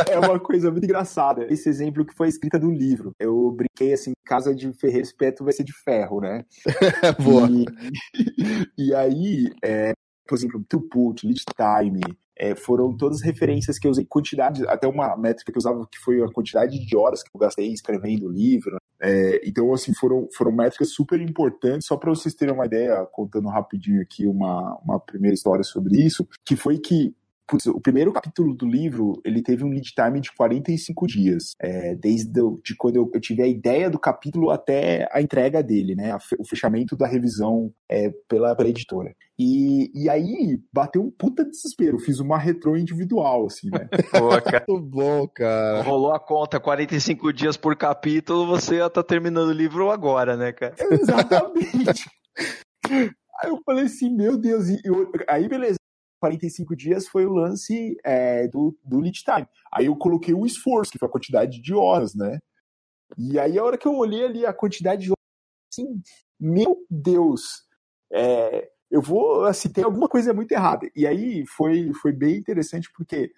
é uma coisa muito engraçada. Esse exemplo que foi escrita do livro. Eu brinquei, assim, casa de ferreiro espeto vai ser de ferro, né? Boa. E, e aí, é, por exemplo, throughput, lead time, é, foram todas referências que eu usei, quantidade, até uma métrica que eu usava que foi a quantidade de horas que eu gastei escrevendo o livro. É, então, assim, foram, foram métricas super importantes, só para vocês terem uma ideia, contando rapidinho aqui uma, uma primeira história sobre isso, que foi que Putz, o primeiro capítulo do livro, ele teve um lead time de 45 dias, é, desde de quando eu, eu, tive a ideia do capítulo até a entrega dele, né, o fechamento da revisão é, pela, pela editora. E, e aí, bateu um puta desespero, fiz uma retrô individual, assim, né. Cara. Muito bom, cara. Rolou a conta, 45 dias por capítulo, você já tá terminando o livro agora, né, cara? Exatamente. Aí eu falei assim, meu Deus, e eu, aí beleza, 45 dias foi o lance é, do, do lead time. Aí eu coloquei o esforço, que foi a quantidade de horas, né? E aí a hora que eu olhei ali a quantidade de horas, assim, meu Deus, é, eu vou, assim, tem alguma coisa muito errada. E aí foi, foi bem interessante porque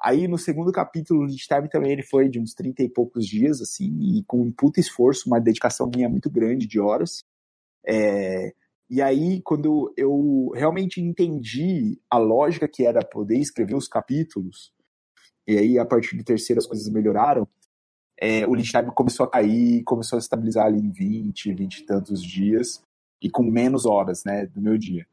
aí no segundo capítulo o lead time também ele foi de uns 30 e poucos dias, assim, e com um puta esforço, uma dedicação minha muito grande de horas. É, e aí, quando eu realmente entendi a lógica que era poder escrever os capítulos, e aí a partir do terceiro as coisas melhoraram, é, o lead time começou a cair, começou a estabilizar ali em 20, 20 e tantos dias, e com menos horas né, do meu dia.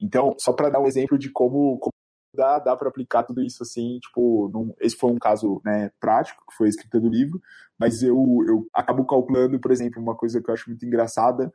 Então, só para dar um exemplo de como, como dá, dá para aplicar tudo isso assim, tipo, num, esse foi um caso né, prático, que foi a escrita do livro, mas eu, eu acabo calculando, por exemplo, uma coisa que eu acho muito engraçada,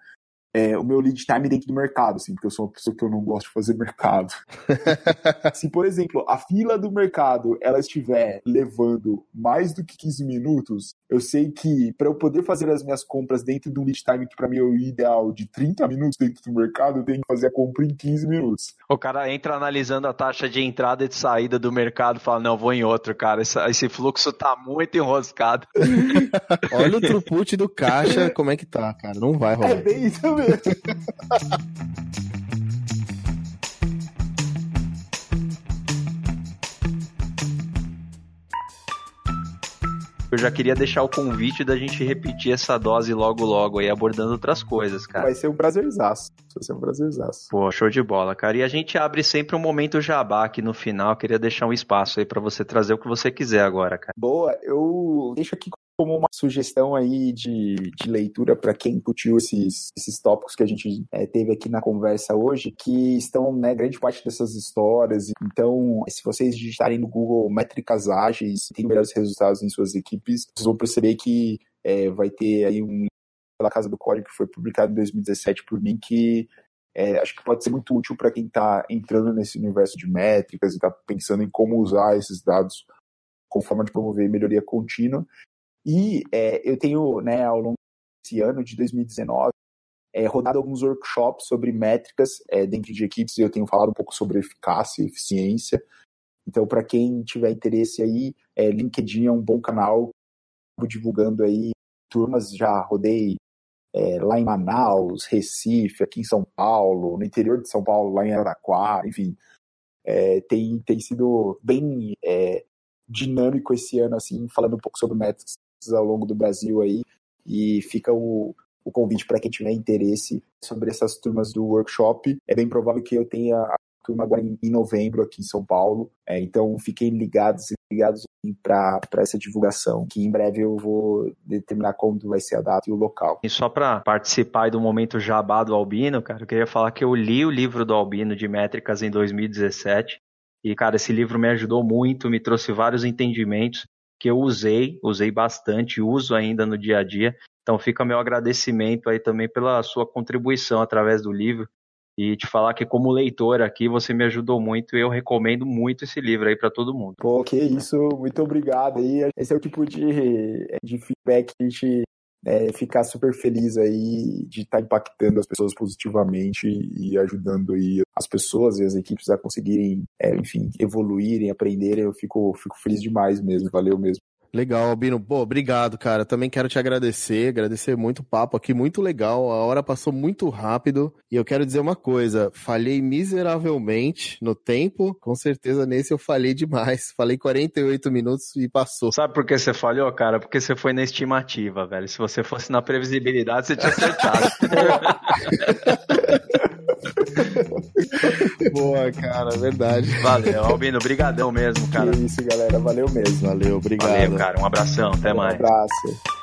é, o meu lead time dentro do mercado, assim, porque eu sou uma pessoa que eu não gosto de fazer mercado. Se, por exemplo, a fila do mercado ela estiver levando mais do que 15 minutos, eu sei que para eu poder fazer as minhas compras dentro do lead time, que para mim é o ideal de 30 minutos dentro do mercado, eu tenho que fazer a compra em 15 minutos. O cara entra analisando a taxa de entrada e de saída do mercado e fala: não, vou em outro, cara. Esse, esse fluxo tá muito enroscado. Olha o throughput do caixa, como é que tá, cara. Não vai rolar. É bem isso mesmo. Eu já queria deixar o convite da gente repetir essa dose logo logo aí, abordando outras coisas, cara. Vai ser um prazerzaço. Vai ser um prazerzaço. Pô, show de bola, cara. E a gente abre sempre um momento jabá aqui no final. Eu queria deixar um espaço aí para você trazer o que você quiser agora, cara. Boa, eu deixo aqui como uma sugestão aí de, de leitura para quem curtiu esses, esses tópicos que a gente é, teve aqui na conversa hoje, que estão, né, grande parte dessas histórias. Então, se vocês digitarem no Google métricas ágeis, tem melhores resultados em suas equipes, vocês vão perceber que é, vai ter aí um pela Casa do Código, que foi publicado em 2017 por mim, que é, acho que pode ser muito útil para quem está entrando nesse universo de métricas e está pensando em como usar esses dados com forma de promover melhoria contínua. E é, eu tenho, né, ao longo desse ano de 2019, é, rodado alguns workshops sobre métricas é, dentro de equipes e eu tenho falado um pouco sobre eficácia e eficiência. Então, para quem tiver interesse aí, é, LinkedIn é um bom canal, divulgando aí turmas, já rodei é, lá em Manaus, Recife, aqui em São Paulo, no interior de São Paulo, lá em Araraquara, enfim, é, tem, tem sido bem é, dinâmico esse ano, assim, falando um pouco sobre métricas ao longo do Brasil aí, e fica o, o convite para quem tiver interesse sobre essas turmas do workshop. É bem provável que eu tenha a turma agora em, novembro aqui em São Paulo. É, então fiquem ligados e ligados para essa divulgação, que em breve eu vou determinar quando vai ser a data e o local. E só para participar do momento jabá do Albino, cara, eu queria falar que eu li o livro do Albino de métricas em 2017. E, cara, esse livro me ajudou muito, me trouxe vários entendimentos que eu usei, usei bastante, uso ainda no dia a dia. Então fica meu agradecimento aí também pela sua contribuição através do livro e te falar que como leitor aqui você me ajudou muito e eu recomendo muito esse livro aí para todo mundo. Pô, que isso, muito obrigado aí. Esse é o tipo de, de feedback que a gente é, ficar super feliz aí de estar tá impactando as pessoas positivamente e ajudando aí as pessoas e as equipes a conseguirem, é, enfim, evoluírem, aprenderem. Eu fico, fico feliz demais mesmo. Valeu mesmo. Legal, Albino. Pô, obrigado, cara. Também quero te agradecer, agradecer muito o papo aqui, muito legal. A hora passou muito rápido. E eu quero dizer uma coisa: falhei miseravelmente no tempo. Com certeza nesse eu falhei demais. Falei 48 minutos e passou. Sabe por que você falhou, cara? Porque você foi na estimativa, velho. Se você fosse na previsibilidade, você tinha acertado. Boa, cara, verdade. Valeu, Albino, brigadão mesmo, cara. Que isso, galera, valeu mesmo. Valeu, obrigado. Valeu, cara, um abração, até mais. Um abraço.